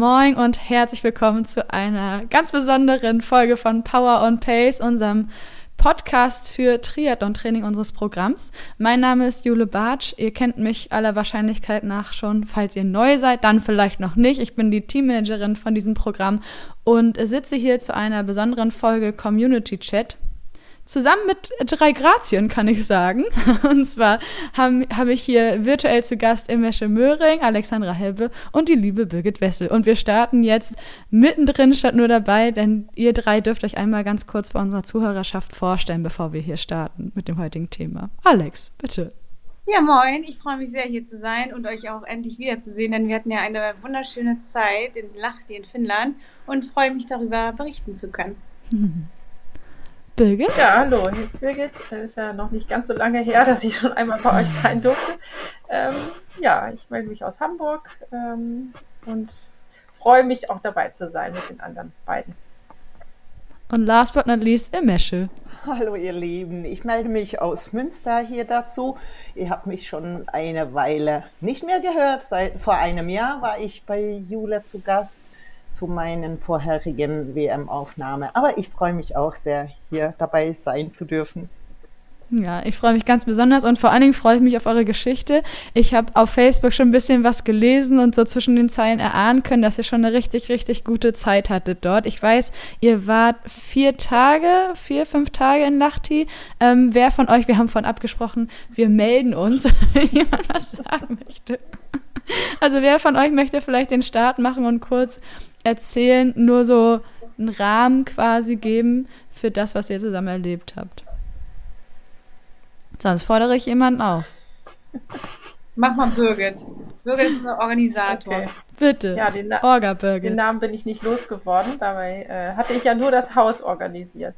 Moin und herzlich willkommen zu einer ganz besonderen Folge von Power on Pace, unserem Podcast für Triathlon-Training unseres Programms. Mein Name ist Jule Bartsch. Ihr kennt mich aller Wahrscheinlichkeit nach schon. Falls ihr neu seid, dann vielleicht noch nicht. Ich bin die Teammanagerin von diesem Programm und sitze hier zu einer besonderen Folge Community Chat zusammen mit drei Grazien, kann ich sagen. Und zwar habe hab ich hier virtuell zu Gast Imesche Möhring, Alexandra Helbe und die liebe Birgit Wessel. Und wir starten jetzt mittendrin statt nur dabei, denn ihr drei dürft euch einmal ganz kurz bei unserer Zuhörerschaft vorstellen, bevor wir hier starten mit dem heutigen Thema. Alex, bitte. Ja, moin. Ich freue mich sehr, hier zu sein und euch auch endlich wiederzusehen, denn wir hatten ja eine wunderschöne Zeit in Lahti in Finnland und freue mich darüber berichten zu können. Birgit? Ja, hallo, hier ist Birgit. Es ist ja noch nicht ganz so lange her, dass ich schon einmal bei euch sein durfte. Ähm, ja, ich melde mich aus Hamburg ähm, und freue mich auch dabei zu sein mit den anderen beiden. Und last but not least, Emesche. Hallo ihr Lieben, ich melde mich aus Münster hier dazu. Ihr habt mich schon eine Weile nicht mehr gehört. Seit vor einem Jahr war ich bei Jule zu Gast zu meinen vorherigen WM-Aufnahme. Aber ich freue mich auch sehr, hier dabei sein zu dürfen. Ja, ich freue mich ganz besonders und vor allen Dingen freue ich mich auf eure Geschichte. Ich habe auf Facebook schon ein bisschen was gelesen und so zwischen den Zeilen erahnen können, dass ihr schon eine richtig, richtig gute Zeit hattet dort. Ich weiß, ihr wart vier Tage, vier, fünf Tage in Lahti. Ähm, wer von euch, wir haben vorhin abgesprochen, wir melden uns, wenn jemand was sagen möchte. Also wer von euch möchte vielleicht den Start machen und kurz erzählen, nur so einen Rahmen quasi geben für das, was ihr zusammen erlebt habt? Sonst fordere ich jemanden auf. Mach mal Birgit. Birgit ist unser Organisator. Okay. Bitte. Ja, den, Na Orga Birgit. den Namen bin ich nicht losgeworden. Dabei äh, hatte ich ja nur das Haus organisiert.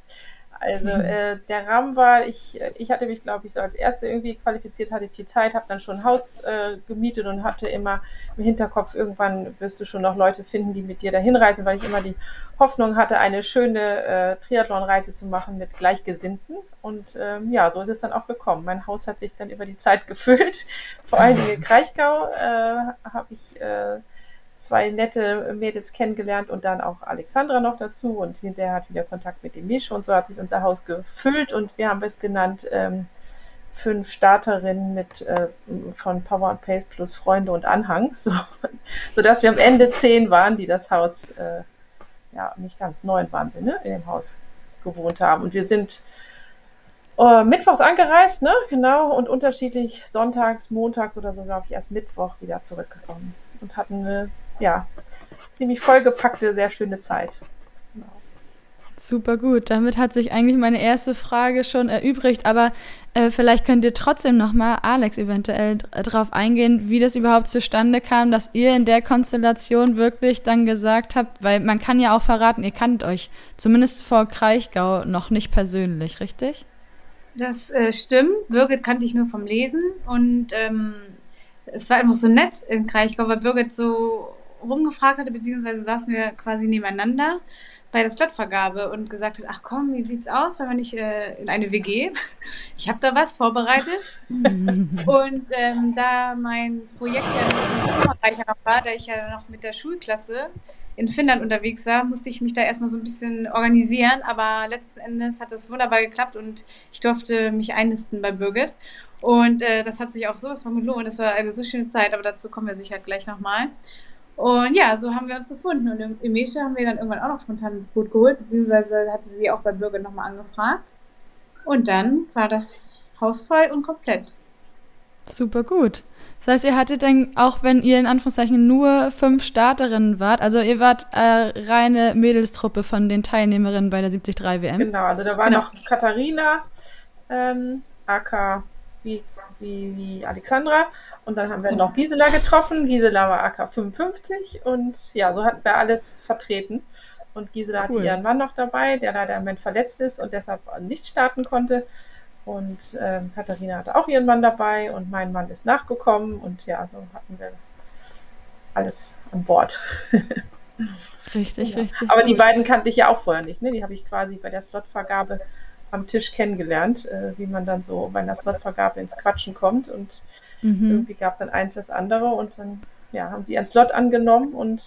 Also äh, der Rahmen war, ich, ich hatte mich, glaube ich, so als Erste irgendwie qualifiziert, hatte viel Zeit, habe dann schon ein Haus äh, gemietet und hatte immer im Hinterkopf, irgendwann wirst du schon noch Leute finden, die mit dir dahin reisen, weil ich immer die Hoffnung hatte, eine schöne äh, Triathlon-Reise zu machen mit Gleichgesinnten. Und ähm, ja, so ist es dann auch gekommen. Mein Haus hat sich dann über die Zeit gefüllt. Vor allen Dingen in Kraichgau äh, habe ich äh, zwei nette Mädels kennengelernt und dann auch Alexandra noch dazu und hinterher hat wieder Kontakt mit dem Misch und so hat sich unser Haus gefüllt und wir haben es genannt ähm, fünf Starterinnen mit äh, von Power and Pace plus Freunde und Anhang, so, sodass wir am Ende zehn waren, die das Haus, äh, ja nicht ganz neun waren wir, ne, in dem Haus gewohnt haben. Und wir sind äh, mittwochs angereist, ne, genau, und unterschiedlich sonntags, montags oder so, glaube ich, erst Mittwoch wieder zurückgekommen und hatten eine ja, ziemlich vollgepackte, sehr schöne Zeit. Super gut. Damit hat sich eigentlich meine erste Frage schon erübrigt, aber äh, vielleicht könnt ihr trotzdem nochmal, Alex, eventuell darauf eingehen, wie das überhaupt zustande kam, dass ihr in der Konstellation wirklich dann gesagt habt, weil man kann ja auch verraten, ihr kannt euch zumindest vor Kraichgau noch nicht persönlich, richtig? Das äh, stimmt. Birgit kannte ich nur vom Lesen und ähm, es war einfach so nett in Kraichgau, weil Birgit so rumgefragt hatte, beziehungsweise saßen wir quasi nebeneinander bei der Slotvergabe und gesagt hat, ach komm, wie sieht's aus, wenn wir nicht äh, in eine WG? Ich habe da was vorbereitet. und ähm, da mein Projekt ja noch war, da ich ja noch mit der Schulklasse in Finnland unterwegs war, musste ich mich da erstmal so ein bisschen organisieren, aber letzten Endes hat das wunderbar geklappt und ich durfte mich einnisten bei Birgit. Und äh, das hat sich auch sowas von gelohnt. Das war eine so schöne Zeit, aber dazu kommen wir sicher gleich nochmal. Und ja, so haben wir uns gefunden. Und im Emesha haben wir dann irgendwann auch noch spontan ins Boot geholt, beziehungsweise hatte sie auch bei Bürger nochmal angefragt. Und dann war das Haus voll und komplett. Super gut. Das heißt, ihr hattet dann, auch wenn ihr in Anführungszeichen nur fünf Starterinnen wart, also ihr wart äh, reine Mädelstruppe von den Teilnehmerinnen bei der 73 WM. Genau, also da war genau. noch Katharina, ähm, AK wie, wie, wie Alexandra und dann haben wir noch Gisela getroffen. Gisela war AK 55 und ja, so hatten wir alles vertreten. Und Gisela cool. hatte ihren Mann noch dabei, der leider im Moment verletzt ist und deshalb nicht starten konnte. Und ähm, Katharina hatte auch ihren Mann dabei und mein Mann ist nachgekommen und ja, so hatten wir alles an Bord. richtig, ja. richtig. Aber gut. die beiden kannte ich ja auch vorher nicht. Ne? Die habe ich quasi bei der Slotvergabe am Tisch kennengelernt, äh, wie man dann so bei einer Slotvergabe ins Quatschen kommt. Und mhm. irgendwie gab dann eins das andere und dann ja, haben sie ihren Slot angenommen und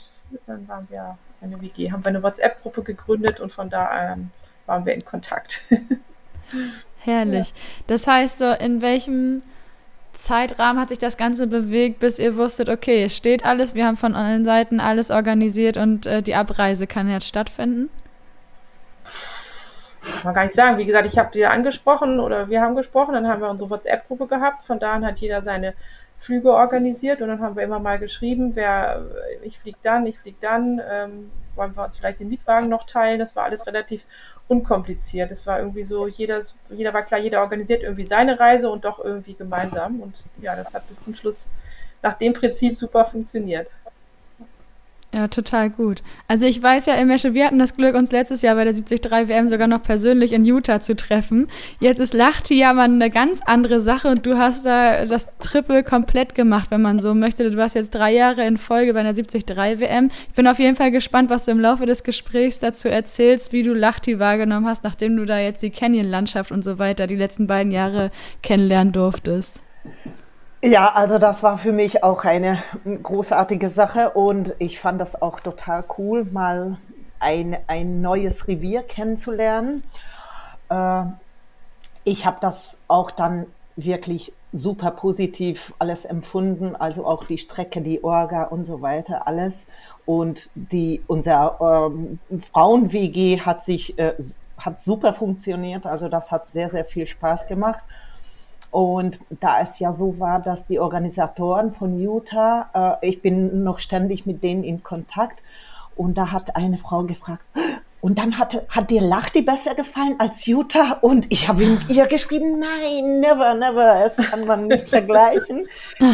dann waren wir eine WG, haben wir eine WhatsApp-Gruppe gegründet und von da an waren wir in Kontakt. Herrlich. Ja. Das heißt, so in welchem Zeitrahmen hat sich das Ganze bewegt, bis ihr wusstet, okay, es steht alles, wir haben von allen Seiten alles organisiert und äh, die Abreise kann jetzt stattfinden? Kann man gar nicht sagen. Wie gesagt, ich habe dir angesprochen oder wir haben gesprochen, dann haben wir unsere WhatsApp-Gruppe gehabt. Von da an hat jeder seine Flüge organisiert und dann haben wir immer mal geschrieben, wer, ich fliege dann, ich fliege dann, ähm, wollen wir uns vielleicht den Mietwagen noch teilen. Das war alles relativ unkompliziert. Es war irgendwie so, jeder, jeder war klar, jeder organisiert irgendwie seine Reise und doch irgendwie gemeinsam. Und ja, das hat bis zum Schluss nach dem Prinzip super funktioniert. Ja, total gut. Also ich weiß ja, Imesche, wir hatten das Glück, uns letztes Jahr bei der 73 WM sogar noch persönlich in Utah zu treffen. Jetzt ist Lachti ja mal eine ganz andere Sache und du hast da das Triple komplett gemacht, wenn man so möchte. Du warst jetzt drei Jahre in Folge bei der 73 WM. Ich bin auf jeden Fall gespannt, was du im Laufe des Gesprächs dazu erzählst, wie du Lachti wahrgenommen hast, nachdem du da jetzt die Canyon-Landschaft und so weiter die letzten beiden Jahre kennenlernen durftest. Ja, also das war für mich auch eine großartige Sache und ich fand das auch total cool, mal ein, ein neues Revier kennenzulernen. Äh, ich habe das auch dann wirklich super positiv alles empfunden, also auch die Strecke, die Orga und so weiter, alles. Und die, unser ähm, Frauen-WG hat sich, äh, hat super funktioniert, also das hat sehr, sehr viel Spaß gemacht. Und da es ja so war, dass die Organisatoren von Utah, äh, ich bin noch ständig mit denen in Kontakt, und da hat eine Frau gefragt, und dann hat, hat dir Lachti besser gefallen als Utah? Und ich habe ihr geschrieben, nein, never, never, es kann man nicht vergleichen.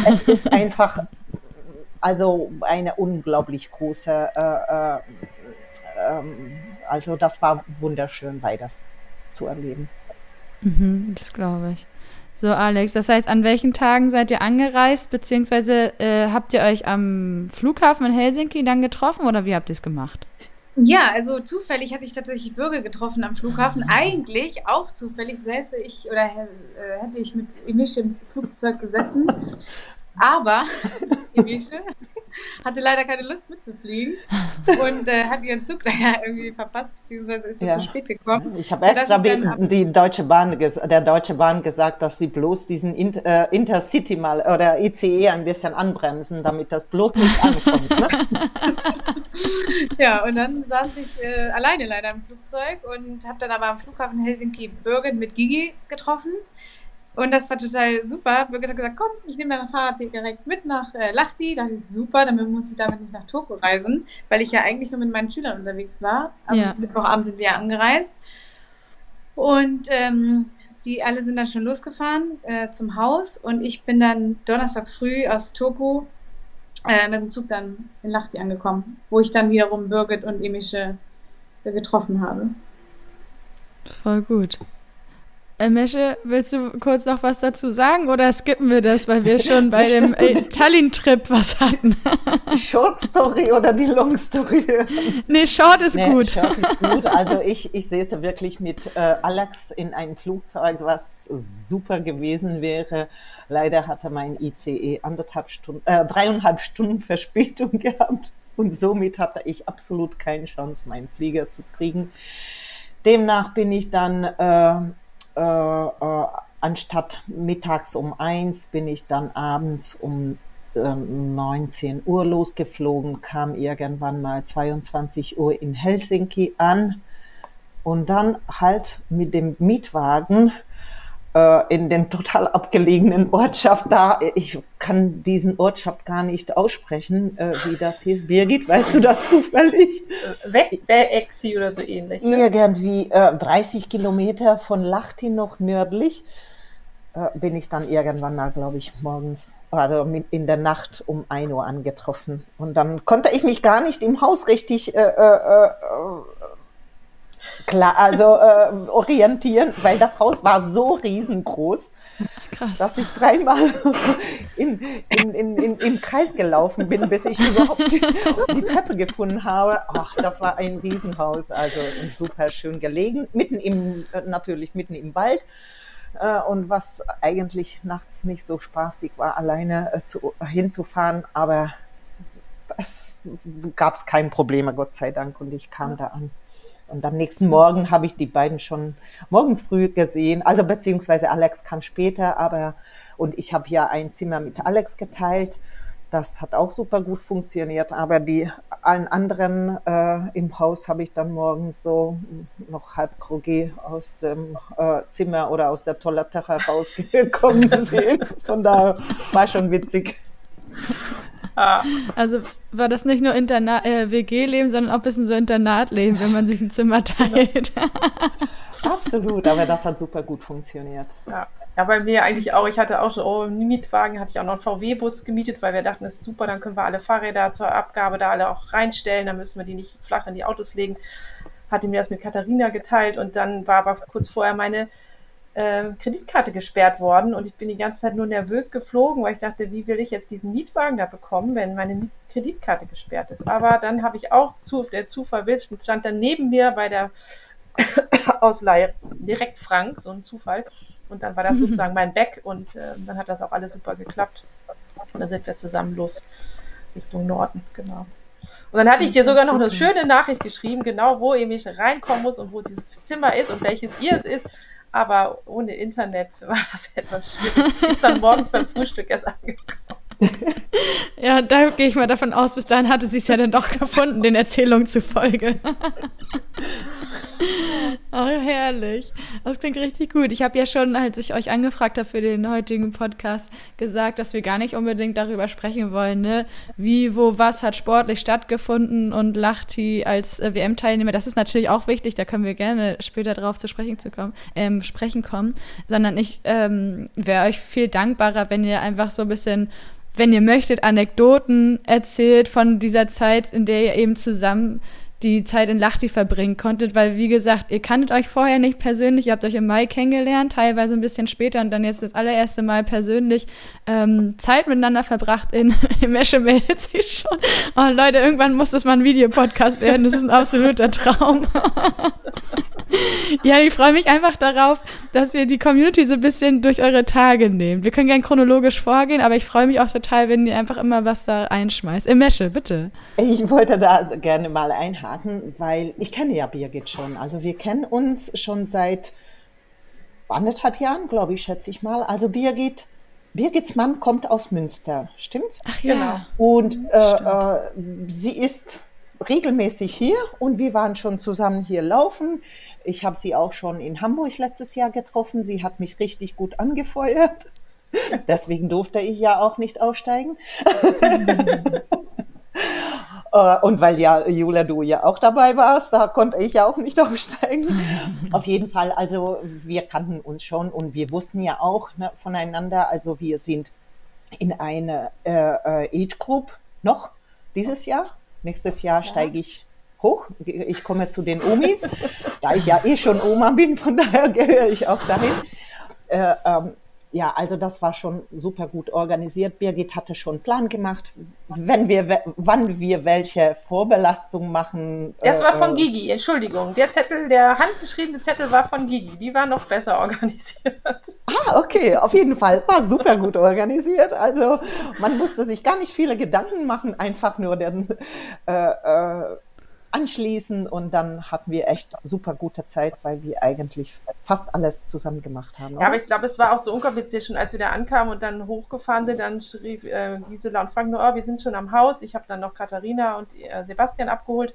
Es ist einfach, also eine unglaublich große, äh, äh, ähm, also das war wunderschön, beides zu erleben. Mhm, das glaube ich. So, Alex, das heißt, an welchen Tagen seid ihr angereist, beziehungsweise äh, habt ihr euch am Flughafen in Helsinki dann getroffen oder wie habt ihr es gemacht? Ja, also zufällig hatte ich tatsächlich Bürger getroffen am Flughafen. Eigentlich auch zufällig säße ich oder äh, hätte ich mit Emische im Flugzeug gesessen. Aber Emische hatte leider keine Lust mitzufliegen und äh, hat ihren Zug daher irgendwie verpasst, beziehungsweise ist sie ja. zu spät gekommen. Ich habe extra die Deutsche Bahn der Deutsche Bahn gesagt, dass sie bloß diesen Inter, äh, Intercity mal oder ICE ein bisschen anbremsen, damit das bloß nicht ankommt. Ne? ja, und dann saß ich äh, alleine leider im Flugzeug und habe dann aber am Flughafen Helsinki-Bürgen mit Gigi getroffen. Und das war total super. Birgit hat gesagt, komm, ich nehme dein Fahrrad direkt mit nach äh, Lahti. Da dachte ich, super, dann muss ich damit nicht nach Toko reisen, weil ich ja eigentlich nur mit meinen Schülern unterwegs war. Am ja. Mittwochabend sind wir ja angereist. Und ähm, die alle sind dann schon losgefahren äh, zum Haus und ich bin dann Donnerstag früh aus Toko äh, mit dem Zug dann in Lahti angekommen, wo ich dann wiederum Birgit und Emische getroffen habe. Voll gut. Äh, Mesche, willst du kurz noch was dazu sagen oder skippen wir das, weil wir schon bei dem äh, Tallinn-Trip was hatten? Short Story oder die Long Story? Nee, Short ist nee, gut. Short ist gut. Also ich, ich sehe es wirklich mit äh, Alex in einem Flugzeug, was super gewesen wäre. Leider hatte mein ICE anderthalb Stunden, äh, dreieinhalb Stunden Verspätung gehabt und somit hatte ich absolut keine Chance, meinen Flieger zu kriegen. Demnach bin ich dann äh, äh, äh, anstatt mittags um eins bin ich dann abends um äh, 19 Uhr losgeflogen, kam irgendwann mal 22 Uhr in Helsinki an und dann halt mit dem Mietwagen in dem total abgelegenen Ortschaft da. Ich kann diesen Ortschaft gar nicht aussprechen, äh, wie das hieß. Birgit, weißt du das zufällig? Exi oder so ähnlich. Ne? Irgendwie äh, 30 Kilometer von Lahti noch nördlich äh, bin ich dann irgendwann mal, glaube ich, morgens oder in der Nacht um 1 Uhr angetroffen. Und dann konnte ich mich gar nicht im Haus richtig äh, äh, äh klar, also äh, orientieren, weil das Haus war so riesengroß, Krass. dass ich dreimal in, in, in, in, im Kreis gelaufen bin, bis ich überhaupt die, die Treppe gefunden habe. Ach, das war ein Riesenhaus, also super schön gelegen, mitten im, äh, natürlich mitten im Wald. Äh, und was eigentlich nachts nicht so spaßig war, alleine äh, zu, hinzufahren, aber es gab es kein Probleme, Gott sei Dank, und ich kam da an. Und am nächsten Morgen habe ich die beiden schon morgens früh gesehen. Also beziehungsweise Alex kam später, aber und ich habe ja ein Zimmer mit Alex geteilt. Das hat auch super gut funktioniert. Aber die allen anderen äh, im Haus habe ich dann morgens so noch halb groggy aus dem äh, Zimmer oder aus der Toilette herausgekommen gesehen. Von daher war schon witzig. Also war das nicht nur äh, WG-Leben, sondern auch ein bisschen so Internatleben, wenn man sich ein Zimmer teilt. Absolut, aber das hat super gut funktioniert. Ja. Ja, bei mir eigentlich auch. Ich hatte auch schon oh, einen Mietwagen, hatte ich auch noch einen VW-Bus gemietet, weil wir dachten, das ist super, dann können wir alle Fahrräder zur Abgabe da alle auch reinstellen, dann müssen wir die nicht flach in die Autos legen. Hatte mir das mit Katharina geteilt und dann war aber kurz vorher meine äh, Kreditkarte gesperrt worden und ich bin die ganze Zeit nur nervös geflogen, weil ich dachte, wie will ich jetzt diesen Mietwagen da bekommen, wenn meine Kreditkarte gesperrt ist. Aber dann habe ich auch, zu, der Zufall will, stand dann neben mir bei der Ausleihe direkt Frank, so ein Zufall. Und dann war das sozusagen mein Back und äh, dann hat das auch alles super geklappt. Und dann sind wir zusammen los Richtung Norden, genau. Und dann hatte ich dir sogar noch eine schöne Nachricht geschrieben, genau wo ihr mich reinkommen muss und wo dieses Zimmer ist und welches ihr es ist. Aber ohne Internet war das etwas schwierig. Ist dann morgens beim Frühstück erst angekommen. Ja, da gehe ich mal davon aus, bis dahin hatte sie es ja dann doch gefunden, den Erzählungen zufolge. Oh, herrlich. Das klingt richtig gut. Ich habe ja schon, als ich euch angefragt habe für den heutigen Podcast, gesagt, dass wir gar nicht unbedingt darüber sprechen wollen, ne? wie, wo, was hat sportlich stattgefunden und Lachti als äh, WM-Teilnehmer. Das ist natürlich auch wichtig, da können wir gerne später drauf zu sprechen, zu kommen, ähm, sprechen kommen. Sondern ich ähm, wäre euch viel dankbarer, wenn ihr einfach so ein bisschen wenn ihr möchtet, Anekdoten erzählt von dieser Zeit, in der ihr eben zusammen die Zeit in Lachti verbringen konntet, weil wie gesagt, ihr kanntet euch vorher nicht persönlich, ihr habt euch im Mai kennengelernt, teilweise ein bisschen später und dann jetzt das allererste Mal persönlich ähm, Zeit miteinander verbracht in im Esche meldet sich schon. Oh Leute, irgendwann muss das mal ein Videopodcast werden, das ist ein absoluter Traum. ja, ich freue mich einfach darauf, dass wir die Community so ein bisschen durch eure Tage nehmen. Wir können gerne chronologisch vorgehen, aber ich freue mich auch total, wenn ihr einfach immer was da einschmeißt. Im Mesche, bitte. Ich wollte da gerne mal einhaken, weil ich kenne ja Birgit schon. Also wir kennen uns schon seit anderthalb Jahren, glaube ich, schätze ich mal. Also Birgit, Birgits Mann kommt aus Münster, stimmt's? Ach ja. Genau. Und äh, äh, sie ist regelmäßig hier und wir waren schon zusammen hier laufen. Ich habe sie auch schon in Hamburg letztes Jahr getroffen. Sie hat mich richtig gut angefeuert. Deswegen durfte ich ja auch nicht aussteigen. Äh, und weil ja, Jula, du ja auch dabei warst, da konnte ich ja auch nicht aufsteigen. Auf jeden Fall, also wir kannten uns schon und wir wussten ja auch ne, voneinander. Also wir sind in eine äh, äh Age Group noch dieses Jahr. Nächstes Jahr ja. steige ich hoch. Ich komme zu den Omis, da ich ja eh schon Oma bin, von daher gehöre ich auch dahin. Äh, ähm, ja, also das war schon super gut organisiert. Birgit hatte schon einen Plan gemacht, wenn wir, wann wir welche Vorbelastung machen. Das war von äh, Gigi, Entschuldigung. Der Zettel, der handgeschriebene Zettel war von Gigi. Die war noch besser organisiert. Ah, okay, auf jeden Fall. War super gut organisiert. Also man musste sich gar nicht viele Gedanken machen, einfach nur den äh, äh, anschließen und dann hatten wir echt super gute Zeit, weil wir eigentlich fast alles zusammen gemacht haben. Oder? Ja, aber ich glaube, es war auch so unkompliziert schon, als wir da ankamen und dann hochgefahren sind, dann schrieb äh, Gisela und Frank nur, oh, wir sind schon am Haus. Ich habe dann noch Katharina und äh, Sebastian abgeholt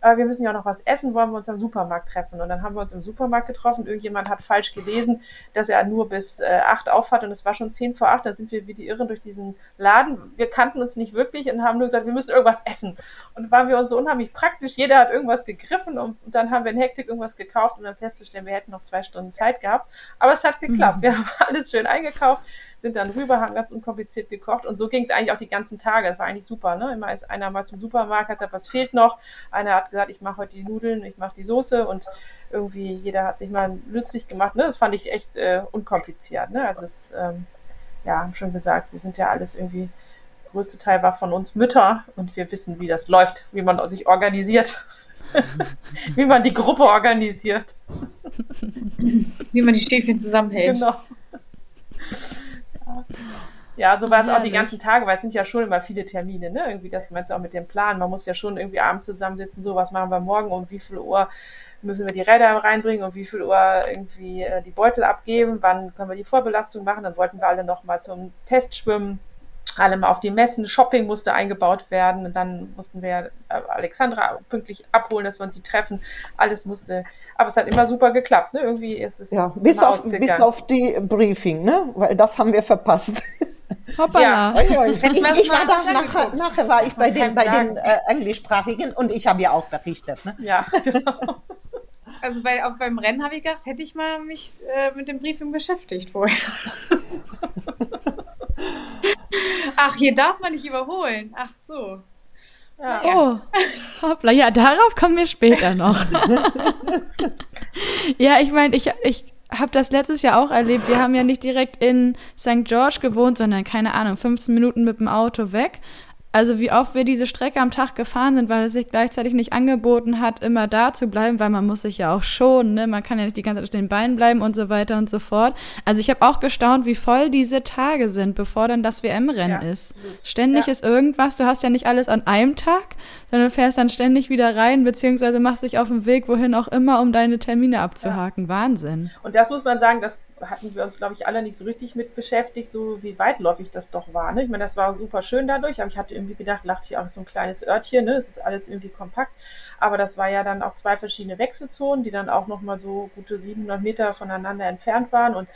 äh, wir müssen ja noch was essen, wollen wir uns im Supermarkt treffen. Und dann haben wir uns im Supermarkt getroffen. Irgendjemand hat falsch gelesen, dass er nur bis äh, acht aufhat und es war schon zehn vor acht. Dann sind wir wie die Irren durch diesen Laden. Wir kannten uns nicht wirklich und haben nur gesagt, wir müssen irgendwas essen. Und dann waren wir uns so unheimlich praktisch. Jeder hat irgendwas gegriffen und, und dann haben wir in Hektik irgendwas gekauft, um dann festzustellen, wir hätten noch zwei Stunden Zeit gehabt. Aber es hat geklappt. Mhm. Wir haben alles schön eingekauft sind dann rüber, haben ganz unkompliziert gekocht und so ging es eigentlich auch die ganzen Tage. Das war eigentlich super. Ne? Immer ist einer mal zum Supermarkt, hat gesagt, was fehlt noch. Einer hat gesagt, ich mache heute die Nudeln, ich mache die Soße und irgendwie jeder hat sich mal nützlich gemacht. Ne? Das fand ich echt äh, unkompliziert. Ne? Also es, ähm, ja, haben schon gesagt, wir sind ja alles irgendwie, größte Teil war von uns Mütter und wir wissen, wie das läuft, wie man sich organisiert. wie man die Gruppe organisiert. Wie man die Stäbchen zusammenhält. Genau. Ja, so war es auch die ganzen Tage, weil es sind ja schon immer viele Termine, ne? Irgendwie, das meinst du auch mit dem Plan. Man muss ja schon irgendwie abends zusammensitzen, so was machen wir morgen, um wie viel Uhr müssen wir die Räder reinbringen, um wie viel Uhr irgendwie äh, die Beutel abgeben, wann können wir die Vorbelastung machen. Dann wollten wir alle noch mal zum Test schwimmen alle mal auf die Messen, Shopping musste eingebaut werden und dann mussten wir äh, Alexandra pünktlich abholen, dass wir uns die treffen. Alles musste, aber es hat immer super geklappt. Ne? Irgendwie ist es ja, bis auf, bis auf die Briefing, ne? weil das haben wir verpasst. Hoppala. Ja. Ich, ich, ich war da, nachher, nachher war ich bei den, bei den äh, Englischsprachigen und ich habe ja auch berichtet. Ne? Ja, genau. Also bei, auch beim Rennen habe ich gedacht, hätte ich mal mich äh, mit dem Briefing beschäftigt vorher. Ach, hier darf man nicht überholen. Ach so. Ja. Oh, hoppla. Ja, darauf kommen wir später noch. ja, ich meine, ich, ich habe das letztes Jahr auch erlebt. Wir haben ja nicht direkt in St. George gewohnt, sondern keine Ahnung, 15 Minuten mit dem Auto weg. Also wie oft wir diese Strecke am Tag gefahren sind, weil es sich gleichzeitig nicht angeboten hat, immer da zu bleiben, weil man muss sich ja auch schonen, ne? Man kann ja nicht die ganze Zeit auf den Beinen bleiben und so weiter und so fort. Also ich habe auch gestaunt, wie voll diese Tage sind, bevor dann das WM-Rennen ja, ist. Absolut. Ständig ja. ist irgendwas, du hast ja nicht alles an einem Tag, sondern fährst dann ständig wieder rein, beziehungsweise machst dich auf den Weg, wohin auch immer, um deine Termine abzuhaken. Ja. Wahnsinn. Und das muss man sagen, das hatten wir uns, glaube ich, alle nicht so richtig mit beschäftigt, so wie weitläufig das doch war. Ne? Ich meine, das war super schön dadurch, aber ich hatte irgendwie gedacht, lacht hier auch so ein kleines Örtchen, ne? Es ist alles irgendwie kompakt. Aber das war ja dann auch zwei verschiedene Wechselzonen, die dann auch nochmal so gute 700 Meter voneinander entfernt waren und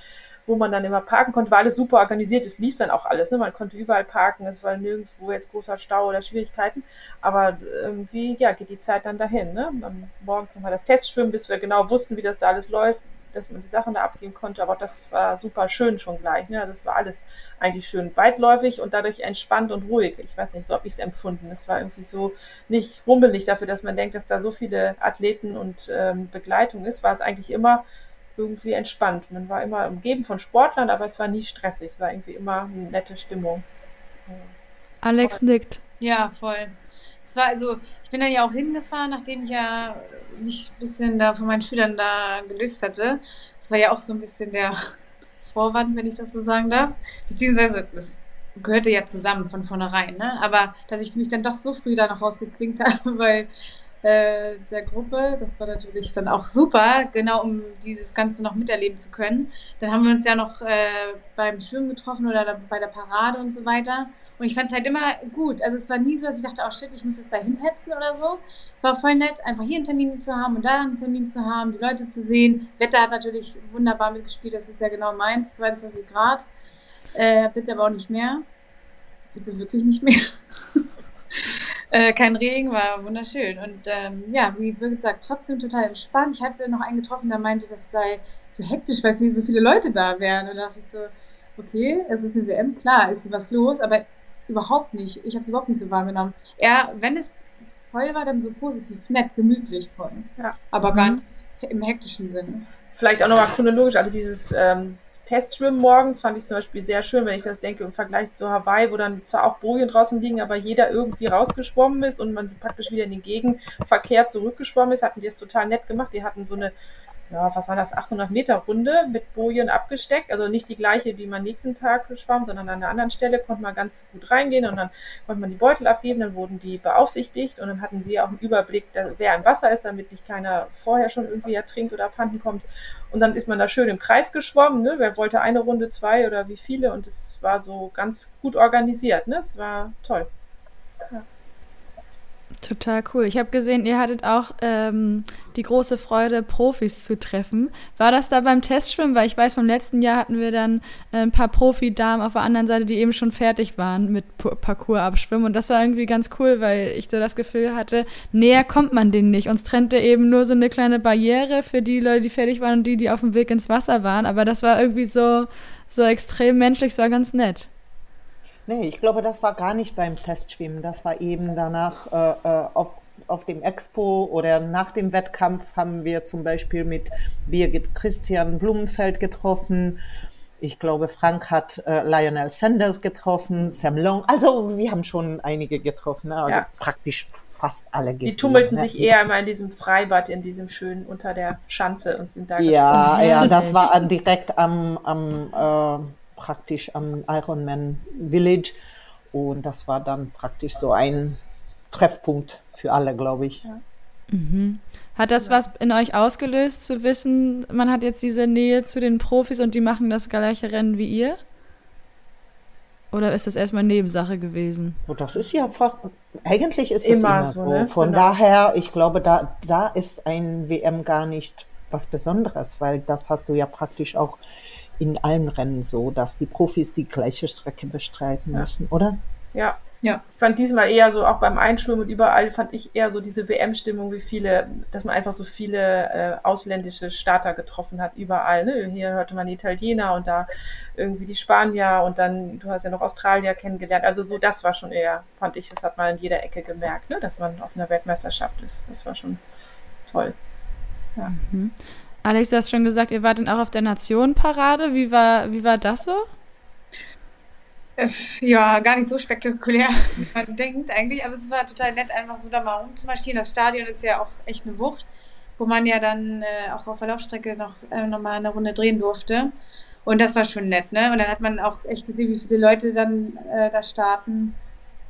wo man dann immer parken konnte, war alles super organisiert, es lief dann auch alles, ne? man konnte überall parken, es war nirgendwo jetzt großer Stau oder Schwierigkeiten, aber irgendwie, ja, geht die Zeit dann dahin, ne? Dann morgens nochmal das Testschwimmen, bis wir genau wussten, wie das da alles läuft, dass man die Sachen da abgeben konnte, aber das war super schön schon gleich. Ne? Also es war alles eigentlich schön weitläufig und dadurch entspannt und ruhig. Ich weiß nicht, so habe ich es empfunden. Es war irgendwie so nicht rummelig dafür, dass man denkt, dass da so viele Athleten und ähm, Begleitung ist, war es eigentlich immer irgendwie entspannt. Man war immer umgeben von Sportlern, aber es war nie stressig. Es war irgendwie immer eine nette Stimmung. Alex nickt. Ja, voll. Es war also, ich bin da ja auch hingefahren, nachdem ich ja mich ein bisschen da von meinen Schülern da gelöst hatte. Das war ja auch so ein bisschen der Vorwand, wenn ich das so sagen darf. Beziehungsweise, das gehörte ja zusammen von vornherein, ne? Aber dass ich mich dann doch so früh da noch rausgeklinkt habe, weil äh, der Gruppe. Das war natürlich dann auch super, genau um dieses Ganze noch miterleben zu können. Dann haben wir uns ja noch äh, beim Schwimmen getroffen oder bei der Parade und so weiter. Und ich fand es halt immer gut. Also es war nie so, dass ich dachte, oh shit, ich muss jetzt da hinhetzen oder so. War voll nett, einfach hier einen Termin zu haben und da einen Termin zu haben, die Leute zu sehen. Wetter hat natürlich wunderbar mitgespielt, das ist ja genau meins, 22 Grad. Äh, bitte aber auch nicht mehr. Bitte wirklich nicht mehr. äh, kein Regen, war wunderschön. Und ähm, ja, wie gesagt, trotzdem total entspannt. Ich hatte noch einen getroffen, der meinte, das sei zu hektisch, weil so viele Leute da wären. Und da dachte ich so, okay, es ist eine WM, klar, ist was los, aber überhaupt nicht. Ich habe es überhaupt nicht so wahrgenommen. Er, wenn es voll war, dann so positiv, nett, gemütlich voll. Ja. Aber mhm. gar nicht im hektischen Sinne. Vielleicht auch nochmal chronologisch, also dieses ähm, Testschwimmen morgens fand ich zum Beispiel sehr schön, wenn ich das denke im Vergleich zu Hawaii, wo dann zwar auch Bojen draußen liegen, aber jeder irgendwie rausgeschwommen ist und man praktisch wieder in den Gegenverkehr zurückgeschwommen ist, hatten die es total nett gemacht. Die hatten so eine ja, was war das, 800 Meter Runde mit Bojen abgesteckt. Also nicht die gleiche, wie man nächsten Tag schwamm, sondern an einer anderen Stelle konnte man ganz gut reingehen und dann konnte man die Beutel abgeben, dann wurden die beaufsichtigt und dann hatten sie auch einen Überblick, wer im Wasser ist, damit nicht keiner vorher schon irgendwie ertrinkt oder abhanden kommt. Und dann ist man da schön im Kreis geschwommen, ne? wer wollte eine Runde, zwei oder wie viele und es war so ganz gut organisiert. Ne? Es war toll. Ja. Total cool. Ich habe gesehen, ihr hattet auch ähm, die große Freude, Profis zu treffen. War das da beim Testschwimmen? Weil ich weiß, beim letzten Jahr hatten wir dann äh, ein paar Profi-Damen auf der anderen Seite, die eben schon fertig waren mit Parcours abschwimmen. Und das war irgendwie ganz cool, weil ich so das Gefühl hatte, näher kommt man denen nicht. Uns trennte eben nur so eine kleine Barriere für die Leute, die fertig waren und die, die auf dem Weg ins Wasser waren. Aber das war irgendwie so, so extrem menschlich, es war ganz nett. Nee, ich glaube, das war gar nicht beim Testschwimmen. Das war eben danach äh, äh, auf, auf dem Expo oder nach dem Wettkampf haben wir zum Beispiel mit Birgit Christian Blumenfeld getroffen. Ich glaube, Frank hat äh, Lionel Sanders getroffen, Sam Long. Also wir haben schon einige getroffen, ne? also ja. praktisch fast alle gesehen. Die tummelten ne? sich eher immer in diesem Freibad, in diesem schönen unter der Schanze und sind da Ja, ja, das war direkt am, am äh, praktisch am Ironman Village. Und das war dann praktisch so ein Treffpunkt für alle, glaube ich. Mhm. Hat das was in euch ausgelöst, zu wissen, man hat jetzt diese Nähe zu den Profis und die machen das gleiche Rennen wie ihr? Oder ist das erstmal Nebensache gewesen? Oh, das ist ja eigentlich ist es immer, immer, so. Ne? Von genau. daher, ich glaube, da, da ist ein WM gar nicht was Besonderes, weil das hast du ja praktisch auch in allen Rennen so, dass die Profis die gleiche Strecke bestreiten ja. müssen, oder? Ja, ja, ich fand diesmal eher so, auch beim Einschwimmen und überall fand ich eher so diese WM-Stimmung, wie viele, dass man einfach so viele äh, ausländische Starter getroffen hat, überall. Ne? Hier hörte man die Italiener und da irgendwie die Spanier und dann, du hast ja noch Australier kennengelernt. Also so, das war schon eher, fand ich, das hat man in jeder Ecke gemerkt, ne? dass man auf einer Weltmeisterschaft ist. Das war schon toll. Ja. Mhm. Alex, du hast schon gesagt, ihr wart dann auch auf der Nationenparade. Wie war, wie war das so? Äh, ja, gar nicht so spektakulär, wie man denkt eigentlich, aber es war total nett, einfach so da mal rumzumarschieren. Das Stadion ist ja auch echt eine Wucht, wo man ja dann äh, auch auf der Laufstrecke noch, äh, noch mal eine Runde drehen durfte. Und das war schon nett, ne? Und dann hat man auch echt gesehen, wie viele Leute dann äh, da starten.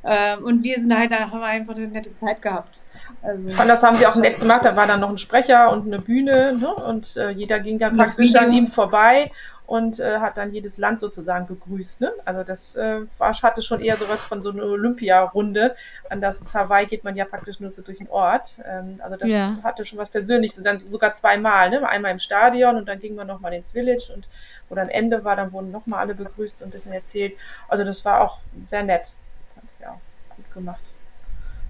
Ähm, und wir sind halt, da haben wir einfach eine nette Zeit gehabt. Also, ich fand, das haben sie auch nett gemacht. Da war dann noch ein Sprecher und eine Bühne ne? und äh, jeder ging dann praktisch an ihm vorbei und äh, hat dann jedes Land sozusagen gegrüßt. Ne? Also das äh, war, hatte schon eher sowas von so einer Olympia-Runde. An das Hawaii geht man ja praktisch nur so durch den Ort. Ähm, also das ja. hatte schon was Persönliches. Und dann sogar zweimal, ne? einmal im Stadion und dann ging man nochmal ins Village und wo dann Ende war, dann wurden nochmal alle begrüßt und ein bisschen erzählt. Also das war auch sehr nett. Ja, gut gemacht.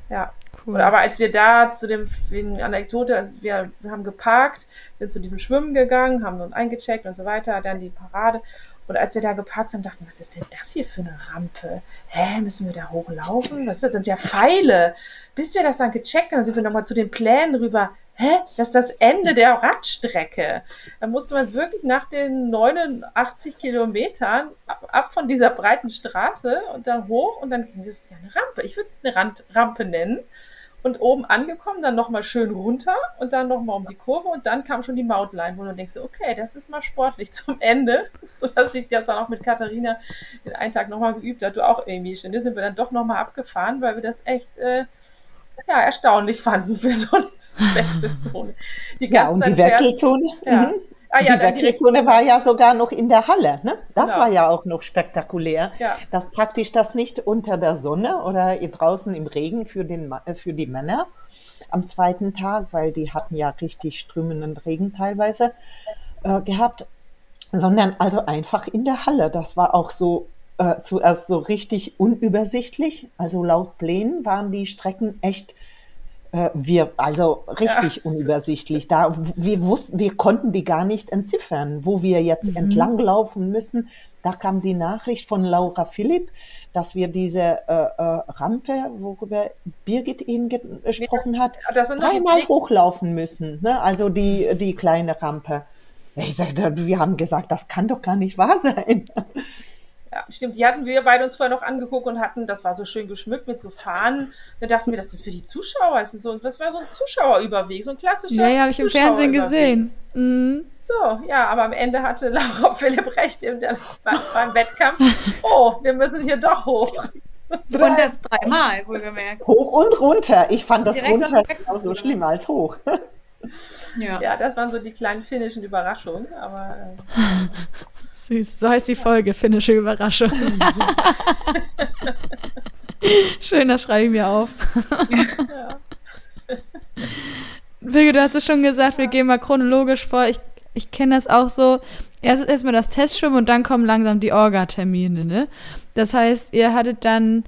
Ja. Cool. aber als wir da zu dem, wegen Anekdote, also wir, haben geparkt, sind zu diesem Schwimmen gegangen, haben uns eingecheckt und so weiter, dann die Parade. Und als wir da geparkt haben, dachten, was ist denn das hier für eine Rampe? Hä, müssen wir da hochlaufen? Das? sind ja Pfeile. Bis wir das dann gecheckt haben, sind wir nochmal zu den Plänen rüber hä, das ist das Ende der Radstrecke. Da musste man wirklich nach den 89 Kilometern ab, ab von dieser breiten Straße und dann hoch und dann ging das ja eine Rampe. Ich würde es eine Rand, Rampe nennen. Und oben angekommen, dann nochmal schön runter und dann nochmal um die Kurve und dann kam schon die Mautline, wo du denkst, okay, das ist mal sportlich zum Ende. So dass ich das dann auch mit Katharina den einen Tag nochmal geübt hat, du auch irgendwie schon. Da sind wir dann doch nochmal abgefahren, weil wir das echt äh, ja, erstaunlich fanden für so eine Wechselzone. ja, und die Wechselzone. Ja. Ah, ja, die Wechselzone war ja sogar noch in der Halle. Ne? Das genau. war ja auch noch spektakulär, ja. dass praktisch das nicht unter der Sonne oder draußen im Regen für, den, äh, für die Männer am zweiten Tag, weil die hatten ja richtig strömenden Regen teilweise äh, gehabt, sondern also einfach in der Halle. Das war auch so äh, zuerst so richtig unübersichtlich. Also laut Plänen waren die Strecken echt wir, also richtig ja. unübersichtlich. Da, wir wussten, wir konnten die gar nicht entziffern, wo wir jetzt mhm. entlang laufen müssen. Da kam die Nachricht von Laura Philipp, dass wir diese äh, äh, Rampe, worüber Birgit eben gesprochen hat, dreimal hochlaufen müssen. Ne? Also die, die kleine Rampe. Ich sagte, wir haben gesagt, das kann doch gar nicht wahr sein. Ja, stimmt. Die hatten wir beide uns vorher noch angeguckt und hatten, das war so schön geschmückt mit so Fahnen. Da dachten wir, das ist für die Zuschauer. Das, ist so, das war so ein Zuschauerüberweg, so ein klassischer. Ja, ja, habe ich im Fernsehen gesehen. Mhm. So, ja, aber am Ende hatte Laura Philipp recht im, beim Wettkampf. Oh, wir müssen hier doch hoch. Drei. Und das dreimal, wohlgemerkt. Hoch und runter. Ich fand das Direkt runter so schlimmer als hoch. Ja. ja, das waren so die kleinen finnischen Überraschungen, aber. Äh, Süß, so heißt die Folge, finnische Überraschung. Schön, das schreibe ich mir auf. ja. Wilge, du hast es schon gesagt, wir gehen mal chronologisch vor. Ich, ich kenne das auch so. Erst erstmal das Testschwimmen und dann kommen langsam die Orga-Termine, ne? Das heißt, ihr hattet dann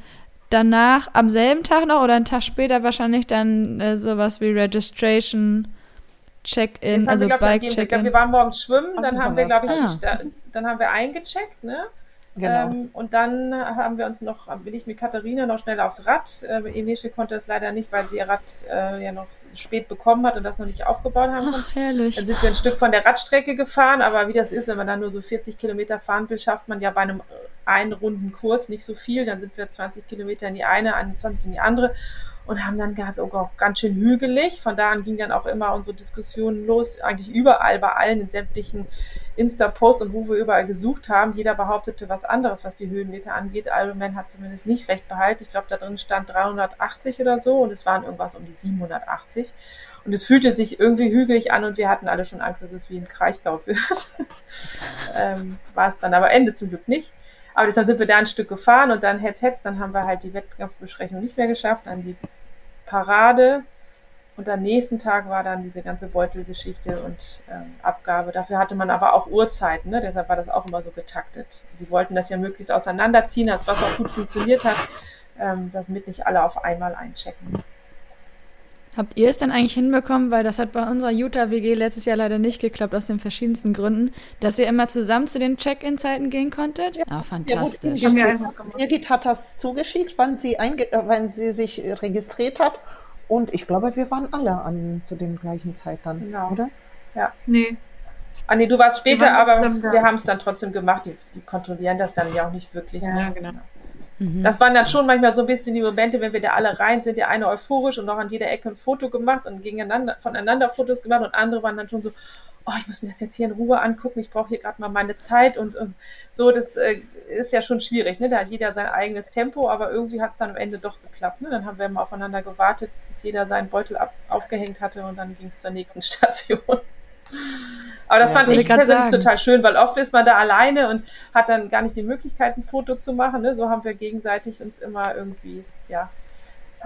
danach am selben Tag noch oder einen Tag später wahrscheinlich dann äh, sowas wie Registration, Check-in, also Bike-Check-in. Wir waren morgens schwimmen, dann haben wir, glaube ich, ah dann haben wir eingecheckt, ne? Genau. Ähm, und dann haben wir uns noch, bin ich mit Katharina noch schnell aufs Rad. Äh, Emesche konnte es leider nicht, weil sie ihr Rad äh, ja noch spät bekommen hat und das noch nicht aufgebaut haben Ach, herrlich. Dann sind wir ein Stück von der Radstrecke gefahren, aber wie das ist, wenn man dann nur so 40 Kilometer fahren will, schafft man ja bei einem einen runden Kurs nicht so viel. Dann sind wir 20 Kilometer in die eine, 21 in die andere und haben dann ganz, auch ganz schön hügelig. Von da an ging dann auch immer unsere Diskussionen los, eigentlich überall, bei allen in sämtlichen Insta-Post und wo wir überall gesucht haben, jeder behauptete was anderes, was die Höhenmeter angeht. Ironman hat zumindest nicht recht behalten. Ich glaube, da drin stand 380 oder so und es waren irgendwas um die 780. Und es fühlte sich irgendwie hügelig an und wir hatten alle schon Angst, dass es wie ein Kraichgau wird. ähm, war es dann aber Ende zum Glück nicht. Aber deshalb sind wir da ein Stück gefahren und dann hetz, hetz, dann haben wir halt die Wettkampfbeschränkung nicht mehr geschafft, dann die Parade und am nächsten Tag war dann diese ganze Beutelgeschichte und ähm, Abgabe. Dafür hatte man aber auch Uhrzeiten, ne? deshalb war das auch immer so getaktet. Sie wollten das ja möglichst auseinanderziehen, also was auch gut funktioniert hat, ähm, damit nicht alle auf einmal einchecken. Habt ihr es dann eigentlich hinbekommen, weil das hat bei unserer Utah-WG letztes Jahr leider nicht geklappt, aus den verschiedensten Gründen, dass ihr immer zusammen zu den Check-In-Zeiten gehen konntet? Ja, ah, fantastisch. Ja, Birgit hat das zugeschickt, wann sie, einge äh, wann sie sich registriert hat. Und ich glaube, wir waren alle an zu dem gleichen Zeit dann, genau. oder? Ja. Nee. Ah, nee, du warst später, aber wir haben es dann trotzdem gemacht. Die, die, kontrollieren das dann ja auch nicht wirklich. Ja, ne? genau. Mhm. Das waren dann schon manchmal so ein bisschen die Momente, wenn wir da alle rein sind, der eine euphorisch und noch an jeder Ecke ein Foto gemacht und gegeneinander, voneinander Fotos gemacht und andere waren dann schon so, oh, ich muss mir das jetzt hier in Ruhe angucken, ich brauche hier gerade mal meine Zeit und, und so, das äh, ist ja schon schwierig, ne? Da hat jeder sein eigenes Tempo, aber irgendwie hat es dann am Ende doch geklappt. Ne? Dann haben wir mal aufeinander gewartet, bis jeder seinen Beutel ab, aufgehängt hatte und dann ging es zur nächsten Station. Aber das ja, fand ich persönlich sagen. total schön, weil oft ist man da alleine und hat dann gar nicht die Möglichkeit, ein Foto zu machen. Ne? So haben wir gegenseitig uns immer irgendwie, ja,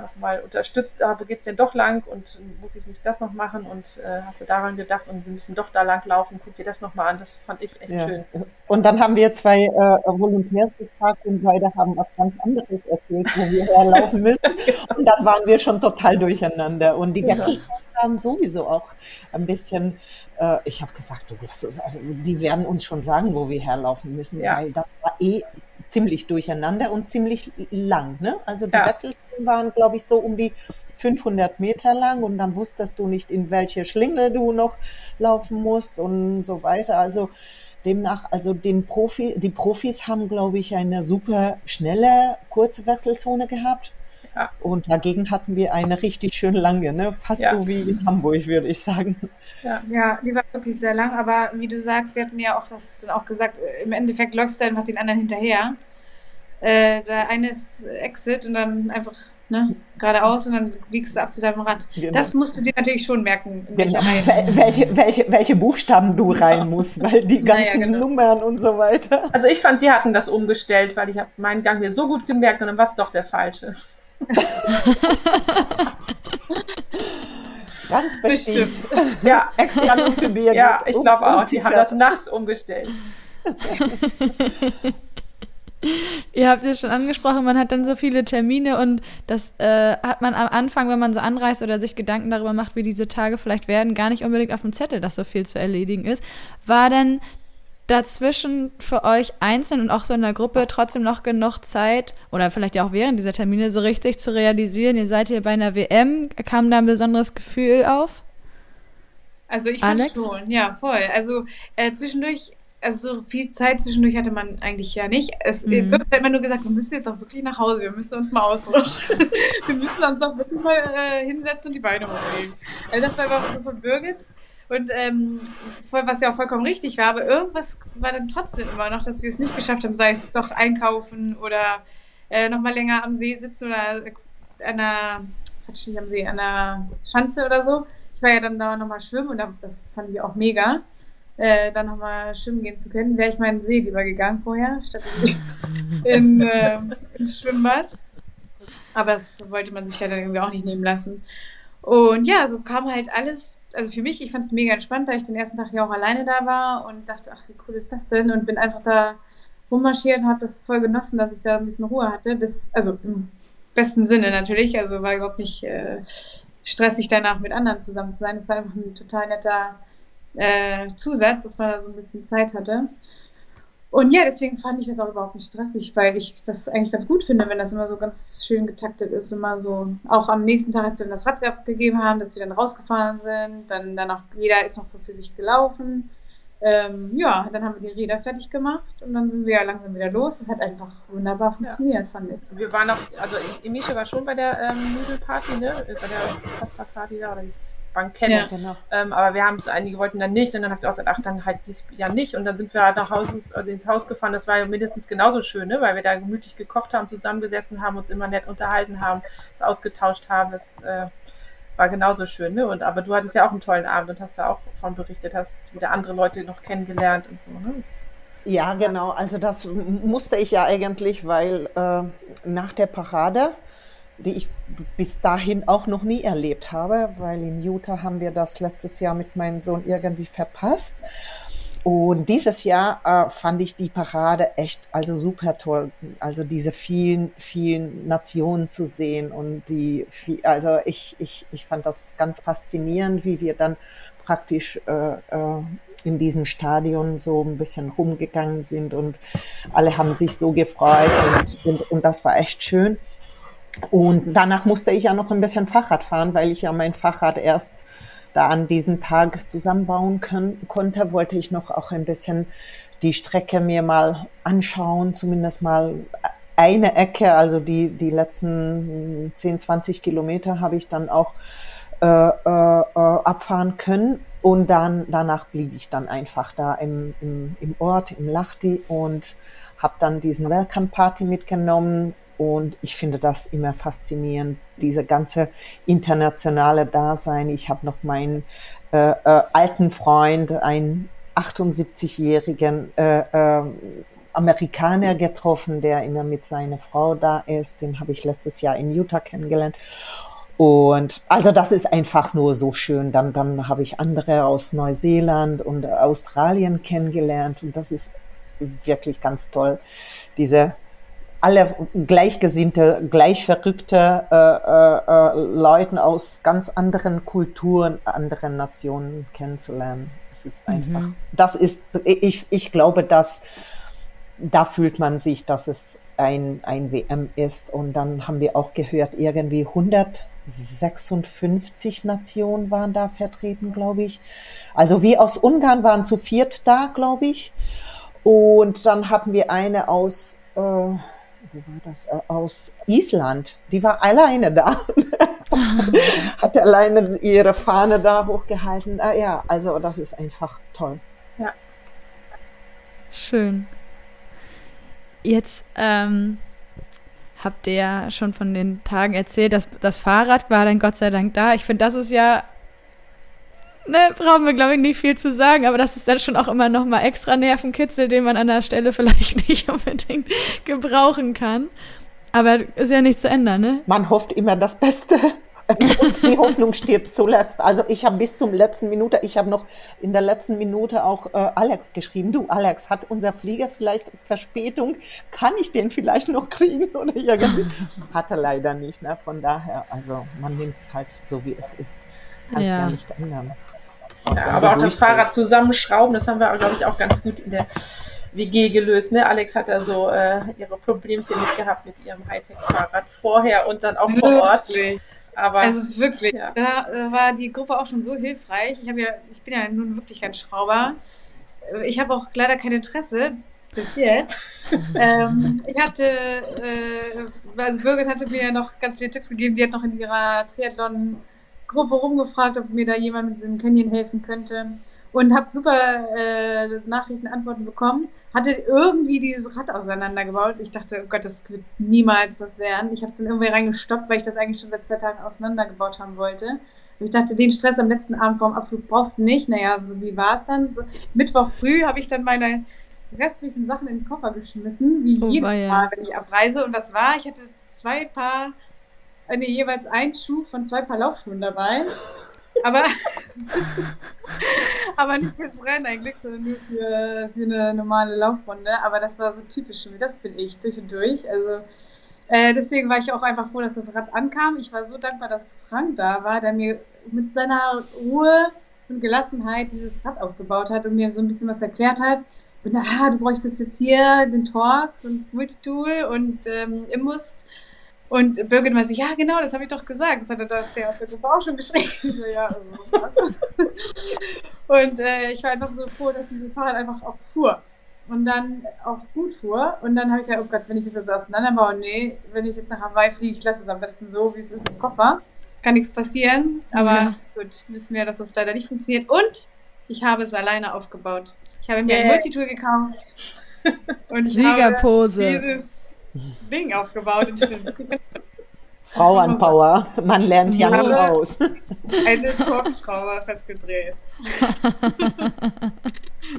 nochmal unterstützt, ah, wo geht's denn doch lang und muss ich nicht das noch machen und äh, hast du daran gedacht und wir müssen doch da lang laufen, guck dir das nochmal an, das fand ich echt ja. schön. Und dann haben wir zwei äh, Volontärs gefragt und beide haben was ganz anderes erzählt, wo wir herlaufen müssen und dann waren wir schon total durcheinander und die Wechselzeiten waren sowieso auch ein bisschen äh, ich habe gesagt, du, also, die werden uns schon sagen, wo wir herlaufen müssen, ja. weil das war eh ziemlich durcheinander und ziemlich lang. Ne? Also die ja. Waren, glaube ich, so um die 500 Meter lang und dann wusstest du nicht, in welche Schlinge du noch laufen musst und so weiter. Also demnach, also den Profi, die Profis haben, glaube ich, eine super schnelle, kurze Wechselzone gehabt. Ja. Und dagegen hatten wir eine richtig schön lange, ne? fast ja. so wie in Hamburg, würde ich sagen. Ja. ja, die war wirklich sehr lang, aber wie du sagst, wir hatten ja auch das auch gesagt, im Endeffekt läufst du einfach den anderen hinterher. Äh, der eine ist Exit und dann einfach ne, geradeaus und dann wiegst du ab zu deinem Rad. Genau. Das musst du dir natürlich schon merken. Genau. Welche, welche, welche Buchstaben du rein musst, weil die ganzen naja, genau. Nummern und so weiter. Also ich fand, sie hatten das umgestellt, weil ich habe meinen Gang mir so gut gemerkt und dann war es doch der falsche. Ganz bestimmt. Ja, extra nur für Bier. Ja, ich glaube auch. Sie haben das nachts umgestellt. Ihr habt es schon angesprochen, man hat dann so viele Termine und das äh, hat man am Anfang, wenn man so anreist oder sich Gedanken darüber macht, wie diese Tage vielleicht werden, gar nicht unbedingt auf dem Zettel, dass so viel zu erledigen ist. War denn dazwischen für euch einzeln und auch so in der Gruppe trotzdem noch genug Zeit oder vielleicht ja auch während dieser Termine so richtig zu realisieren, ihr seid hier bei einer WM, kam da ein besonderes Gefühl auf? Also ich fand schon, ja, voll. Also äh, zwischendurch, also so viel Zeit zwischendurch hatte man eigentlich ja nicht. Es mhm. wird immer nur gesagt, wir müssen jetzt auch wirklich nach Hause, wir müssen uns mal ausruhen. wir müssen uns auch wirklich mal äh, hinsetzen und die Beine hochlegen. Also das war einfach so von Birgit. Und ähm, was ja auch vollkommen richtig war, aber irgendwas war dann trotzdem immer noch, dass wir es nicht geschafft haben, sei es doch einkaufen oder äh, nochmal länger am See sitzen oder an der, Quatsch, nicht am See, an der Schanze oder so. Ich war ja dann da nochmal schwimmen und das fand ich auch mega. Äh, dann nochmal schwimmen gehen zu können, wäre ich mal in den See lieber gegangen vorher, statt in, äh, ins Schwimmbad. Aber das wollte man sich ja dann irgendwie auch nicht nehmen lassen. Und ja, so kam halt alles also für mich, ich fand es mega entspannt, da ich den ersten Tag ja auch alleine da war und dachte, ach, wie cool ist das denn? Und bin einfach da rummarschiert und habe das voll genossen, dass ich da ein bisschen Ruhe hatte, bis, also im besten Sinne natürlich, also war überhaupt nicht äh, stressig danach mit anderen zusammen zu sein. Es war einfach ein total netter äh, Zusatz, dass man da so ein bisschen Zeit hatte. Und ja, deswegen fand ich das auch überhaupt nicht stressig, weil ich das eigentlich ganz gut finde, wenn das immer so ganz schön getaktet ist. Immer so, auch am nächsten Tag, als wir dann das Rad abgegeben haben, dass wir dann rausgefahren sind, dann danach, jeder ist noch so für sich gelaufen. Ähm, ja, dann haben wir die Räder fertig gemacht und dann sind wir ja langsam wieder los. Das hat einfach wunderbar funktioniert, ja. fand ich. Wir waren auch, also Emische war schon bei der ähm, Nudelparty, ne? Bei der Pasta-Party da oder dieses Bankett. Ja, genau. Ähm, aber wir haben einige wollten dann nicht und dann habt ihr auch gesagt, ach, dann halt dieses Jahr nicht. Und dann sind wir halt nach Hause, also ins Haus gefahren. Das war ja mindestens genauso schön, ne? Weil wir da gemütlich gekocht haben, zusammengesessen haben, uns immer nett unterhalten haben, uns ausgetauscht haben. Das, äh, war genauso schön, ne? Und aber du hattest ja auch einen tollen Abend und hast ja auch davon berichtet, hast wieder andere Leute noch kennengelernt und so, ne? ja, genau. Also das musste ich ja eigentlich, weil äh, nach der Parade, die ich bis dahin auch noch nie erlebt habe, weil in Utah haben wir das letztes Jahr mit meinem Sohn irgendwie verpasst. Und dieses Jahr äh, fand ich die Parade echt also super toll. Also diese vielen, vielen Nationen zu sehen und die, also ich, ich, ich fand das ganz faszinierend, wie wir dann praktisch äh, äh, in diesem Stadion so ein bisschen rumgegangen sind und alle haben sich so gefreut und, und, und das war echt schön. Und danach musste ich ja noch ein bisschen Fahrrad fahren, weil ich ja mein Fahrrad erst da an diesem Tag zusammenbauen können, konnte, wollte ich noch auch ein bisschen die Strecke mir mal anschauen, zumindest mal eine Ecke, also die, die letzten 10, 20 Kilometer habe ich dann auch äh, äh, abfahren können. Und dann danach blieb ich dann einfach da im, im, im Ort, im Lachti und habe dann diesen Welcome Party mitgenommen, und ich finde das immer faszinierend, diese ganze internationale Dasein. Ich habe noch meinen äh, äh, alten Freund, einen 78-jährigen äh, äh, Amerikaner getroffen, der immer mit seiner Frau da ist. Den habe ich letztes Jahr in Utah kennengelernt. Und also das ist einfach nur so schön. Dann, dann habe ich andere aus Neuseeland und Australien kennengelernt. Und das ist wirklich ganz toll. Diese alle gleichgesinnte, gleich verrückte äh, äh, äh, Leuten aus ganz anderen Kulturen, anderen Nationen kennenzulernen. Es ist mhm. einfach, mhm. das ist, ich, ich glaube, dass da fühlt man sich, dass es ein, ein WM ist. Und dann haben wir auch gehört, irgendwie 156 Nationen waren da vertreten, glaube ich. Also wie aus Ungarn waren zu viert da, glaube ich. Und dann hatten wir eine aus, äh, wo war das, äh, aus Island. Die war alleine da. Hat alleine ihre Fahne da hochgehalten. Ah, ja, also das ist einfach toll. Ja. Schön. Jetzt ähm, habt ihr ja schon von den Tagen erzählt, dass das Fahrrad war dann Gott sei Dank da. Ich finde, das ist ja ne, brauchen wir, glaube ich, nicht viel zu sagen, aber das ist dann schon auch immer noch mal extra Nervenkitzel, den man an der Stelle vielleicht nicht unbedingt gebrauchen kann. Aber ist ja nicht zu ändern, ne? Man hofft immer das Beste. Und die Hoffnung stirbt zuletzt. Also ich habe bis zum letzten Minute, ich habe noch in der letzten Minute auch äh, Alex geschrieben. Du, Alex, hat unser Flieger vielleicht Verspätung? Kann ich den vielleicht noch kriegen oder irgendwie? Hat er leider nicht. Ne? Von daher, also man nimmt es halt so, wie es ist. Kann es ja. ja nicht ändern. Ja, aber auch das Fahrrad zusammenschrauben, das haben wir, glaube ich, auch ganz gut in der WG gelöst. Ne? Alex hat da so äh, ihre Problemchen mit gehabt mit ihrem Hightech-Fahrrad vorher und dann auch vor Ort. Aber, also wirklich, ja. da war die Gruppe auch schon so hilfreich. Ich, ja, ich bin ja nun wirklich kein Schrauber. Ich habe auch leider kein Interesse bis jetzt. ähm, ich hatte, äh, also Birgit hatte mir ja noch ganz viele Tipps gegeben. Sie hat noch in ihrer Triathlon Gruppe rumgefragt, ob mir da jemand mit diesem Canyon helfen könnte. Und habe super äh, Nachrichten, Antworten bekommen. Hatte irgendwie dieses Rad auseinandergebaut. Ich dachte, oh Gott, das wird niemals was werden. Ich habe es dann irgendwie reingestoppt, weil ich das eigentlich schon seit zwei Tagen auseinandergebaut haben wollte. Und ich dachte, den Stress am letzten Abend vorm Abflug brauchst du nicht. Naja, so wie war es dann? So, Mittwoch früh habe ich dann meine restlichen Sachen in den Koffer geschmissen, wie oh, jeden Tag, wenn ich abreise. Und das war, ich hatte zwei Paar eine, jeweils ein Schuh von zwei Paar Laufschuhen dabei. Aber, aber nicht fürs Rennen eigentlich, sondern nur für, für eine normale Laufrunde. Aber das war so typisch. Das bin ich durch und durch. Also äh, deswegen war ich auch einfach froh, dass das Rad ankam. Ich war so dankbar, dass Frank da war, der mir mit seiner Ruhe und Gelassenheit dieses Rad aufgebaut hat und mir so ein bisschen was erklärt hat. Und ah, du bräuchtest jetzt hier den Torx und Multitool und ähm, Imbus Und Birgit meinte, ja, genau, das habe ich doch gesagt. Das hat er der, der, der auch schon geschrieben. Ja, also, und äh, ich war einfach so froh, dass dieses Fahrrad einfach auch fuhr. Und dann auch gut fuhr. Und dann habe ich gesagt, oh Gott, wenn ich das jetzt auseinanderbaue, nee, wenn ich jetzt nach Hawaii fliege, ich lasse es am besten so, wie es ist im Koffer. Kann nichts passieren. Aber ja. gut, wissen wir, dass das leider nicht funktioniert. Und ich habe es alleine aufgebaut. Ich habe mir yeah. ein Multitool gekauft. Und Siegerpose. Ding aufgebaut. Frauenpower, man lernt ja nicht aus. Eine Torxschraube festgedreht.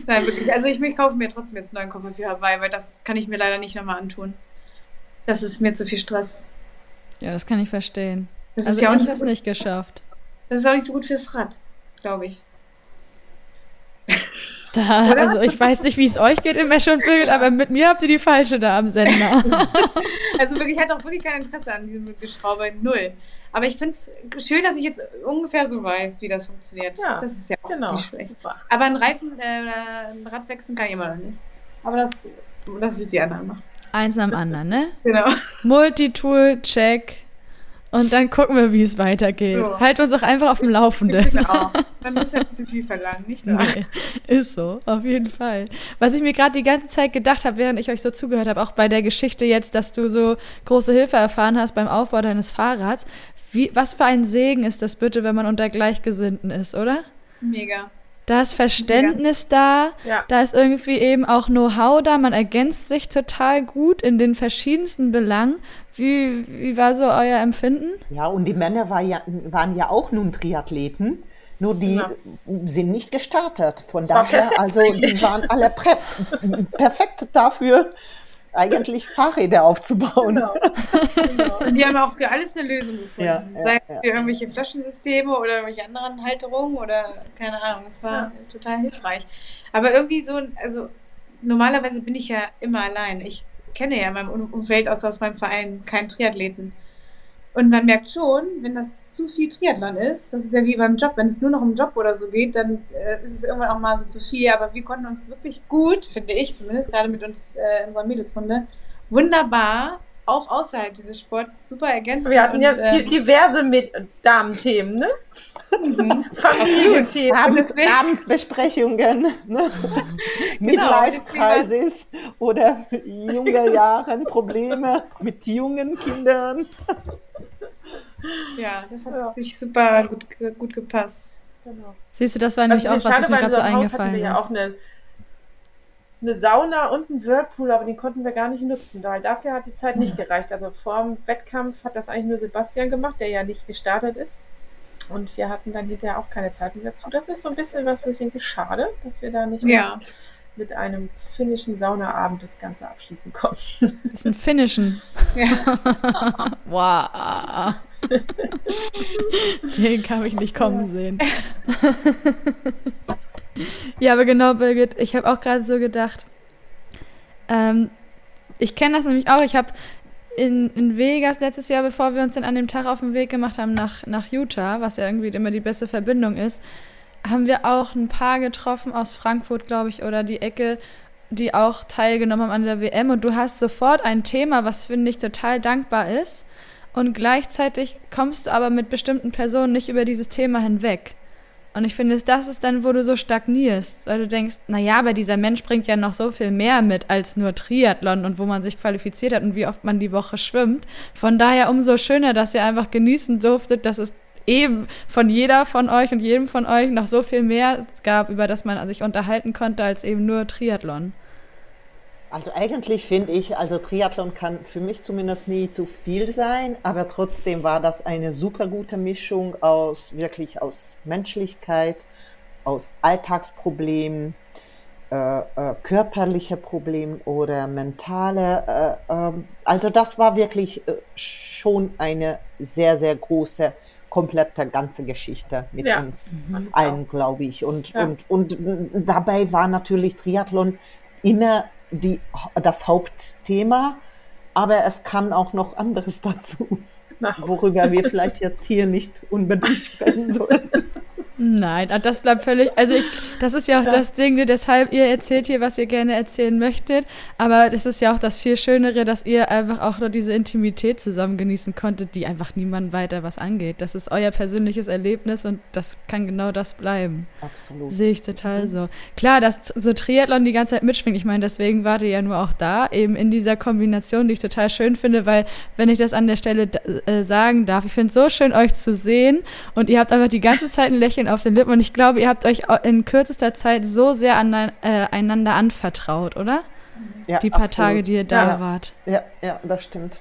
Nein, wirklich. Also ich, ich kaufe mir trotzdem jetzt einen neuen Koffer für Hawaii, weil das kann ich mir leider nicht nochmal antun. Das ist mir zu viel Stress. Ja, das kann ich verstehen. Das also ist ja auch ich habe es nicht geschafft. Das ist auch nicht so gut fürs Rad, glaube ich. Da, also ich weiß nicht, wie es euch geht im Mesh und Bild, aber mit mir habt ihr die falsche da am Sender. also wirklich, ich hatte auch wirklich kein Interesse an diesem Geschraube, null. Aber ich finde es schön, dass ich jetzt ungefähr so weiß, wie das funktioniert. Ja, das ist ja auch genau. nicht schlecht. Super. Aber ein Reifen äh, oder ein Rad wechseln kann ich immer noch nicht. Aber das, das wird die anderen machen. Eins am anderen, ne? Genau. Multitool, check. Und dann gucken wir, wie es weitergeht. So. Halt uns doch einfach auf dem Laufenden. Genau. Dann muss ja zu viel verlangen, nicht wahr? Nee, ist so, auf jeden Fall. Was ich mir gerade die ganze Zeit gedacht habe, während ich euch so zugehört habe, auch bei der Geschichte jetzt, dass du so große Hilfe erfahren hast beim Aufbau deines Fahrrads. Wie, was für ein Segen ist das bitte, wenn man unter Gleichgesinnten ist, oder? Mega. Da ist Verständnis Mega. da, ja. da ist irgendwie eben auch Know-how da, man ergänzt sich total gut in den verschiedensten Belangen wie, wie war so euer Empfinden? Ja, und die Männer war ja, waren ja auch nun Triathleten. Nur die ja. sind nicht gestartet. Von das daher, also die waren alle perfekt dafür, eigentlich Fahrräder aufzubauen. Genau. genau. Und die haben auch für alles eine Lösung gefunden. Ja, Sei es ja, für irgendwelche Flaschensysteme oder irgendwelche anderen Halterungen oder keine Ahnung. Das war ja. total hilfreich. Aber irgendwie so, also normalerweise bin ich ja immer allein. Ich kenne ja in meinem Umfeld außer aus meinem Verein keinen Triathleten. Und man merkt schon, wenn das zu viel Triathlon ist, das ist ja wie beim Job, wenn es nur noch um Job oder so geht, dann äh, ist es irgendwann auch mal so zu viel. Aber wir konnten uns wirklich gut, finde ich zumindest, gerade mit uns, äh, unserer Mädelsrunde, wunderbar auch außerhalb dieses Sports super ergänzen. Wir hatten und, ja ähm, diverse Damenthemen, ne? Mhm. Familienthemen. Abends, Abendsbesprechungen, ne? genau, Midlife-Crisis oder junge Jahren, Probleme mit jungen Kindern. Ja, das hat ja. wirklich super gut, gut gepasst. Genau. Siehst du, das war nämlich also auch was, was mir gerade so eingefallen ist. Ja auch eine eine Sauna und einen Whirlpool, aber den konnten wir gar nicht nutzen, weil dafür hat die Zeit nicht gereicht. Also vor dem Wettkampf hat das eigentlich nur Sebastian gemacht, der ja nicht gestartet ist. Und wir hatten dann hinterher auch keine Zeit mehr dazu. Das ist so ein bisschen was, was ich denke, schade, dass wir da nicht ja. mit einem finnischen Saunaabend das Ganze abschließen konnten. Das ist ein finnischen. Ja. wow. Den kann ich nicht kommen sehen. ja, aber genau, Birgit, ich habe auch gerade so gedacht. Ähm, ich kenne das nämlich auch. Ich habe in, in Vegas letztes Jahr, bevor wir uns dann an dem Tag auf den Weg gemacht haben nach, nach Utah, was ja irgendwie immer die beste Verbindung ist, haben wir auch ein paar getroffen aus Frankfurt, glaube ich, oder die Ecke, die auch teilgenommen haben an der WM. Und du hast sofort ein Thema, was finde ich total dankbar ist. Und gleichzeitig kommst du aber mit bestimmten Personen nicht über dieses Thema hinweg. Und ich finde, das ist dann, wo du so stagnierst, weil du denkst, naja, aber dieser Mensch bringt ja noch so viel mehr mit als nur Triathlon und wo man sich qualifiziert hat und wie oft man die Woche schwimmt. Von daher umso schöner, dass ihr einfach genießen durftet, dass es eben von jeder von euch und jedem von euch noch so viel mehr gab, über das man sich unterhalten konnte, als eben nur Triathlon. Also eigentlich finde ich, also Triathlon kann für mich zumindest nie zu viel sein, aber trotzdem war das eine super gute Mischung aus wirklich aus Menschlichkeit, aus Alltagsproblemen, äh, äh, körperliche Probleme oder mentale. Äh, ähm, also das war wirklich äh, schon eine sehr, sehr große komplette ganze Geschichte mit ja. uns mhm. allen, glaube ich. Und, ja. und, und dabei war natürlich Triathlon immer die, das Hauptthema, aber es kam auch noch anderes dazu, worüber wir vielleicht jetzt hier nicht unbedingt sprechen sollten. Nein, ah, das bleibt völlig. Also ich, das ist ja auch das Ding, ne, deshalb ihr erzählt hier, was ihr gerne erzählen möchtet. Aber das ist ja auch das viel Schönere, dass ihr einfach auch nur diese Intimität zusammen genießen konntet, die einfach niemand weiter was angeht. Das ist euer persönliches Erlebnis und das kann genau das bleiben. Absolut. Sehe ich total mhm. so. Klar, dass so Triathlon die ganze Zeit mitschwingt. Ich meine, deswegen wart ihr ja nur auch da, eben in dieser Kombination, die ich total schön finde, weil, wenn ich das an der Stelle äh, sagen darf, ich finde es so schön, euch zu sehen und ihr habt einfach die ganze Zeit ein Lächeln auf den Lippen und ich glaube, ihr habt euch in kürzester Zeit so sehr an, äh, einander anvertraut, oder? Ja, die paar absolut. Tage, die ihr da ja, wart. Ja, ja, das stimmt.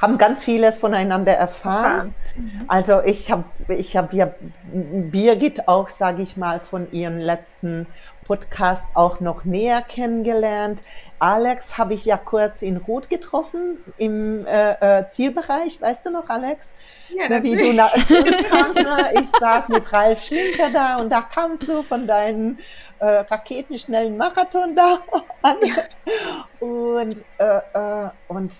Haben ganz vieles voneinander erfahren. erfahren. Also ich habe ich hab ja Birgit auch, sage ich mal, von ihren letzten Podcast auch noch näher kennengelernt. Alex habe ich ja kurz in Rot getroffen im äh, äh, Zielbereich. Weißt du noch, Alex? Ja, Na, wie du nach kamst, ne? Ich saß mit Ralf Schlinker da und da kamst du von deinem äh, raketenschnellen Marathon da an. Und, äh, äh, und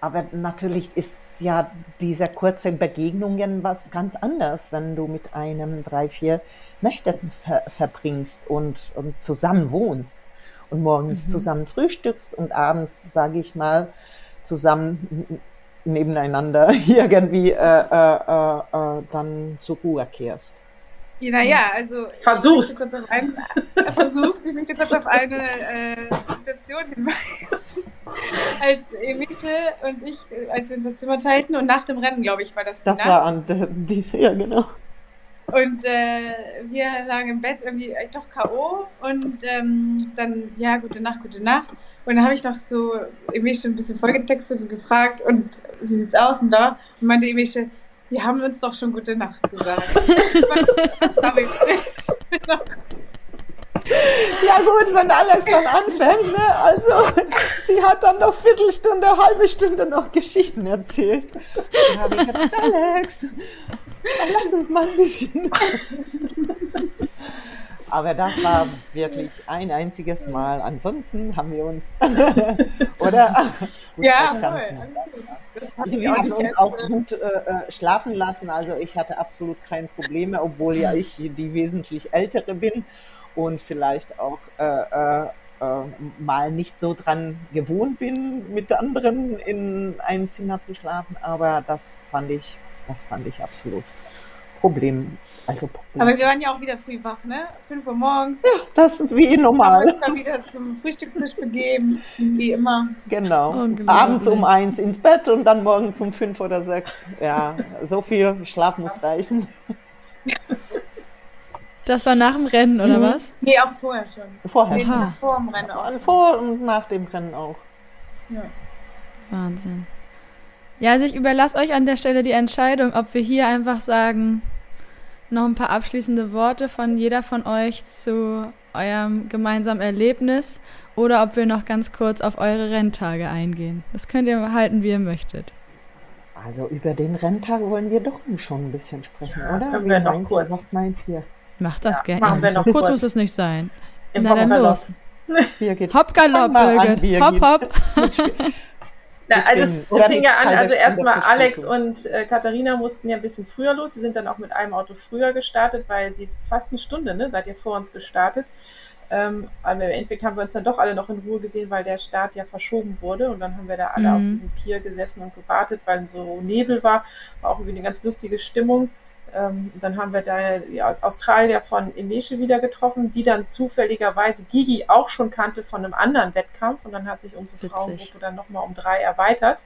aber natürlich ist ja diese kurze Begegnungen was ganz anderes, wenn du mit einem drei, vier Nächte ver verbringst und, und zusammen wohnst und morgens mhm. zusammen frühstückst und abends, sage ich mal, zusammen nebeneinander irgendwie äh, äh, äh, äh, dann zur Ruhe kehrst. Naja, also. Versuchst. Ich versuch's. Ich möchte kurz auf eine äh, Situation hinweisen. als Emilie und ich, als wir uns das Zimmer teilten und nach dem Rennen, glaube ich, war das. Das war an die, ja, genau. Und äh, wir lagen im Bett irgendwie äh, doch K.O. Und ähm, dann, ja, gute Nacht, gute Nacht. Und dann habe ich noch so Emilie ein bisschen vollgetextet und gefragt, und wie sieht's aus und da? Und meinte Emilie, wir haben uns doch schon gute Nacht gesagt. Ja gut, wenn Alex dann anfängt, ne? Also sie hat dann noch Viertelstunde, halbe Stunde noch Geschichten erzählt. Dann habe ich gedacht, Alex, lass uns mal ein bisschen. Aber das war wirklich ein einziges Mal. Ansonsten haben wir uns, oder? gut ja, verstanden. Also wir haben uns auch gut äh, äh, schlafen lassen. Also ich hatte absolut keine Probleme, obwohl ja ich die wesentlich ältere bin und vielleicht auch äh, äh, äh, mal nicht so dran gewohnt bin, mit anderen in einem Zimmer zu schlafen. Aber das fand ich, das fand ich absolut Problem. Also Problem. Aber wir waren ja auch wieder früh wach, ne? 5 Uhr morgens. Ja, das ist wie normal. Wir dann wieder zum Frühstückstisch begeben, wie immer. Genau. Abends um eins ins Bett und dann morgens um fünf oder sechs. Ja, so viel Schlaf muss reichen. Das war nach dem Rennen, oder mhm. was? Nee, auch vorher schon. Vorher nee, schon. Vor dem Rennen auch. Vor und nach dem Rennen auch. Ja. Wahnsinn. Ja, also ich überlasse euch an der Stelle die Entscheidung, ob wir hier einfach sagen, noch ein paar abschließende Worte von jeder von euch zu eurem gemeinsamen Erlebnis oder ob wir noch ganz kurz auf eure Renntage eingehen. Das könnt ihr halten, wie ihr möchtet. Also über den Renntag wollen wir doch schon ein bisschen sprechen, ja, oder? Können wir noch kurz. Was meint ihr? Macht das ja, gerne. Machen wir noch kurz, kurz muss es nicht sein. Im Na dann los. Hopp, Galopp, Birgit. Hopp, hopp. Na, also es fing ja an, also erstmal Alex und äh, Katharina mussten ja ein bisschen früher los. Sie sind dann auch mit einem Auto früher gestartet, weil sie fast eine Stunde, ne, seid ihr vor uns gestartet. Ähm, aber im Endeffekt haben wir uns dann doch alle noch in Ruhe gesehen, weil der Start ja verschoben wurde. Und dann haben wir da alle mhm. auf diesem Pier gesessen und gewartet, weil so Nebel war. War auch irgendwie eine ganz lustige Stimmung. Ähm, dann haben wir da die Australier von Emesche wieder getroffen, die dann zufälligerweise Gigi auch schon kannte von einem anderen Wettkampf. Und dann hat sich unsere Witzig. Frauengruppe dann nochmal um drei erweitert.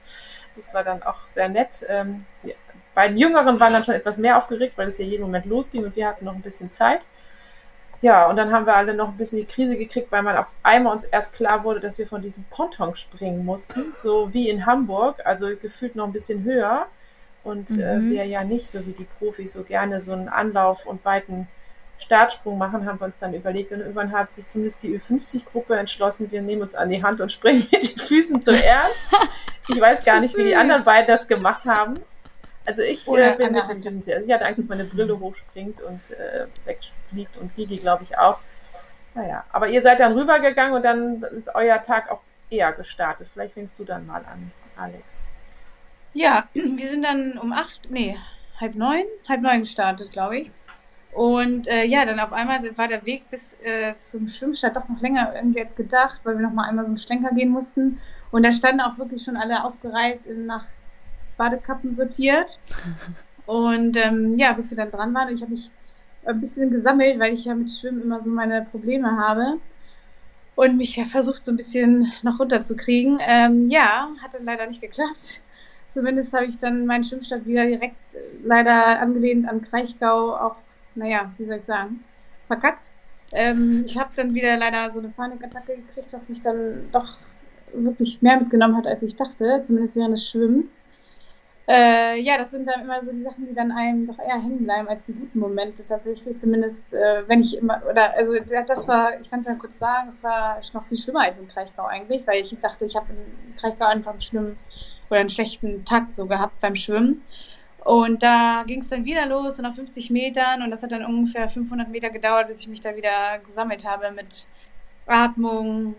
Das war dann auch sehr nett. Ähm, die beiden Jüngeren waren dann schon etwas mehr aufgeregt, weil es ja jeden Moment losging und wir hatten noch ein bisschen Zeit. Ja, und dann haben wir alle noch ein bisschen die Krise gekriegt, weil man auf einmal uns erst klar wurde, dass wir von diesem Ponton springen mussten, so wie in Hamburg, also gefühlt noch ein bisschen höher. Und äh, mhm. äh, wir ja nicht, so wie die Profis, so gerne so einen Anlauf und weiten Startsprung machen, haben wir uns dann überlegt. Und irgendwann hat sich zumindest die Ü50-Gruppe entschlossen, wir nehmen uns an die Hand und springen mit den Füßen zuerst. Ich weiß gar nicht, wie die anderen beiden das gemacht haben. Also ich äh, bin mit den Füßen zuerst. Ich hatte Angst, dass meine Brille hochspringt und äh, wegfliegt und Gigi, glaube ich, auch. Naja, aber ihr seid dann rübergegangen und dann ist euer Tag auch eher gestartet. Vielleicht fängst du dann mal an, Alex. Ja, wir sind dann um acht, nee, halb neun, halb neun gestartet, glaube ich. Und äh, ja, dann auf einmal war der Weg bis äh, zum Schwimmstart doch noch länger irgendwie als gedacht, weil wir noch mal einmal so einen Schlenker gehen mussten. Und da standen auch wirklich schon alle aufgereiht nach Badekappen sortiert. Und ähm, ja, bis wir dann dran waren, ich habe mich ein bisschen gesammelt, weil ich ja mit Schwimmen immer so meine Probleme habe und mich ja versucht, so ein bisschen noch runterzukriegen. Ähm, ja, hat dann leider nicht geklappt. Zumindest habe ich dann meinen Schwimmstart wieder direkt äh, leider angelehnt an Kraichgau auch, naja, wie soll ich sagen, verkackt. Ähm, ich habe dann wieder leider so eine Panikattacke gekriegt, was mich dann doch wirklich mehr mitgenommen hat, als ich dachte, zumindest während des Schwimmens. Äh, ja, das sind dann immer so die Sachen, die dann einem doch eher hängen bleiben als die guten Momente tatsächlich. Zumindest, äh, wenn ich immer, oder, also das war, ich kann es ja kurz sagen, es war noch viel schlimmer als im Kraichgau eigentlich, weil ich dachte, ich habe im Kraichgau einfach einen schlimmen oder einen schlechten Takt so gehabt beim Schwimmen. Und da ging es dann wieder los, so nach 50 Metern. Und das hat dann ungefähr 500 Meter gedauert, bis ich mich da wieder gesammelt habe mit Atmung,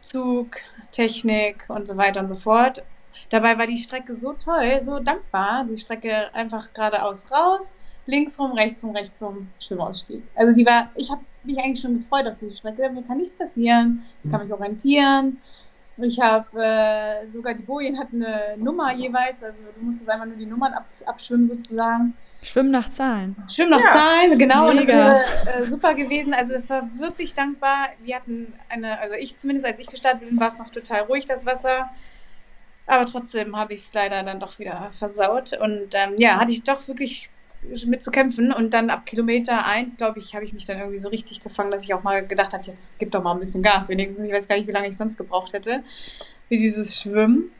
Zug, Technik und so weiter und so fort. Dabei war die Strecke so toll, so dankbar. Die Strecke einfach geradeaus raus, links rum, rechts rum, rechts rum, Schwimmausstieg. Also die war, ich habe mich eigentlich schon gefreut auf diese Strecke. Mir kann nichts passieren, ich kann mich orientieren. Ich habe äh, sogar die Bojen hatten eine Nummer jeweils, also du musstest einfach nur die Nummern ab, abschwimmen sozusagen. Schwimmen nach Zahlen. Schwimmen nach ja. Zahlen, genau. Mega. Und das wäre äh, super gewesen. Also das war wirklich dankbar. Wir hatten eine, also ich zumindest als ich gestartet bin, war es noch total ruhig, das Wasser. Aber trotzdem habe ich es leider dann doch wieder versaut. Und ähm, ja, hatte ich doch wirklich mit zu kämpfen. Und dann ab Kilometer 1, glaube ich, habe ich mich dann irgendwie so richtig gefangen, dass ich auch mal gedacht habe, jetzt gib doch mal ein bisschen Gas wenigstens. Ich weiß gar nicht, wie lange ich sonst gebraucht hätte für dieses Schwimmen.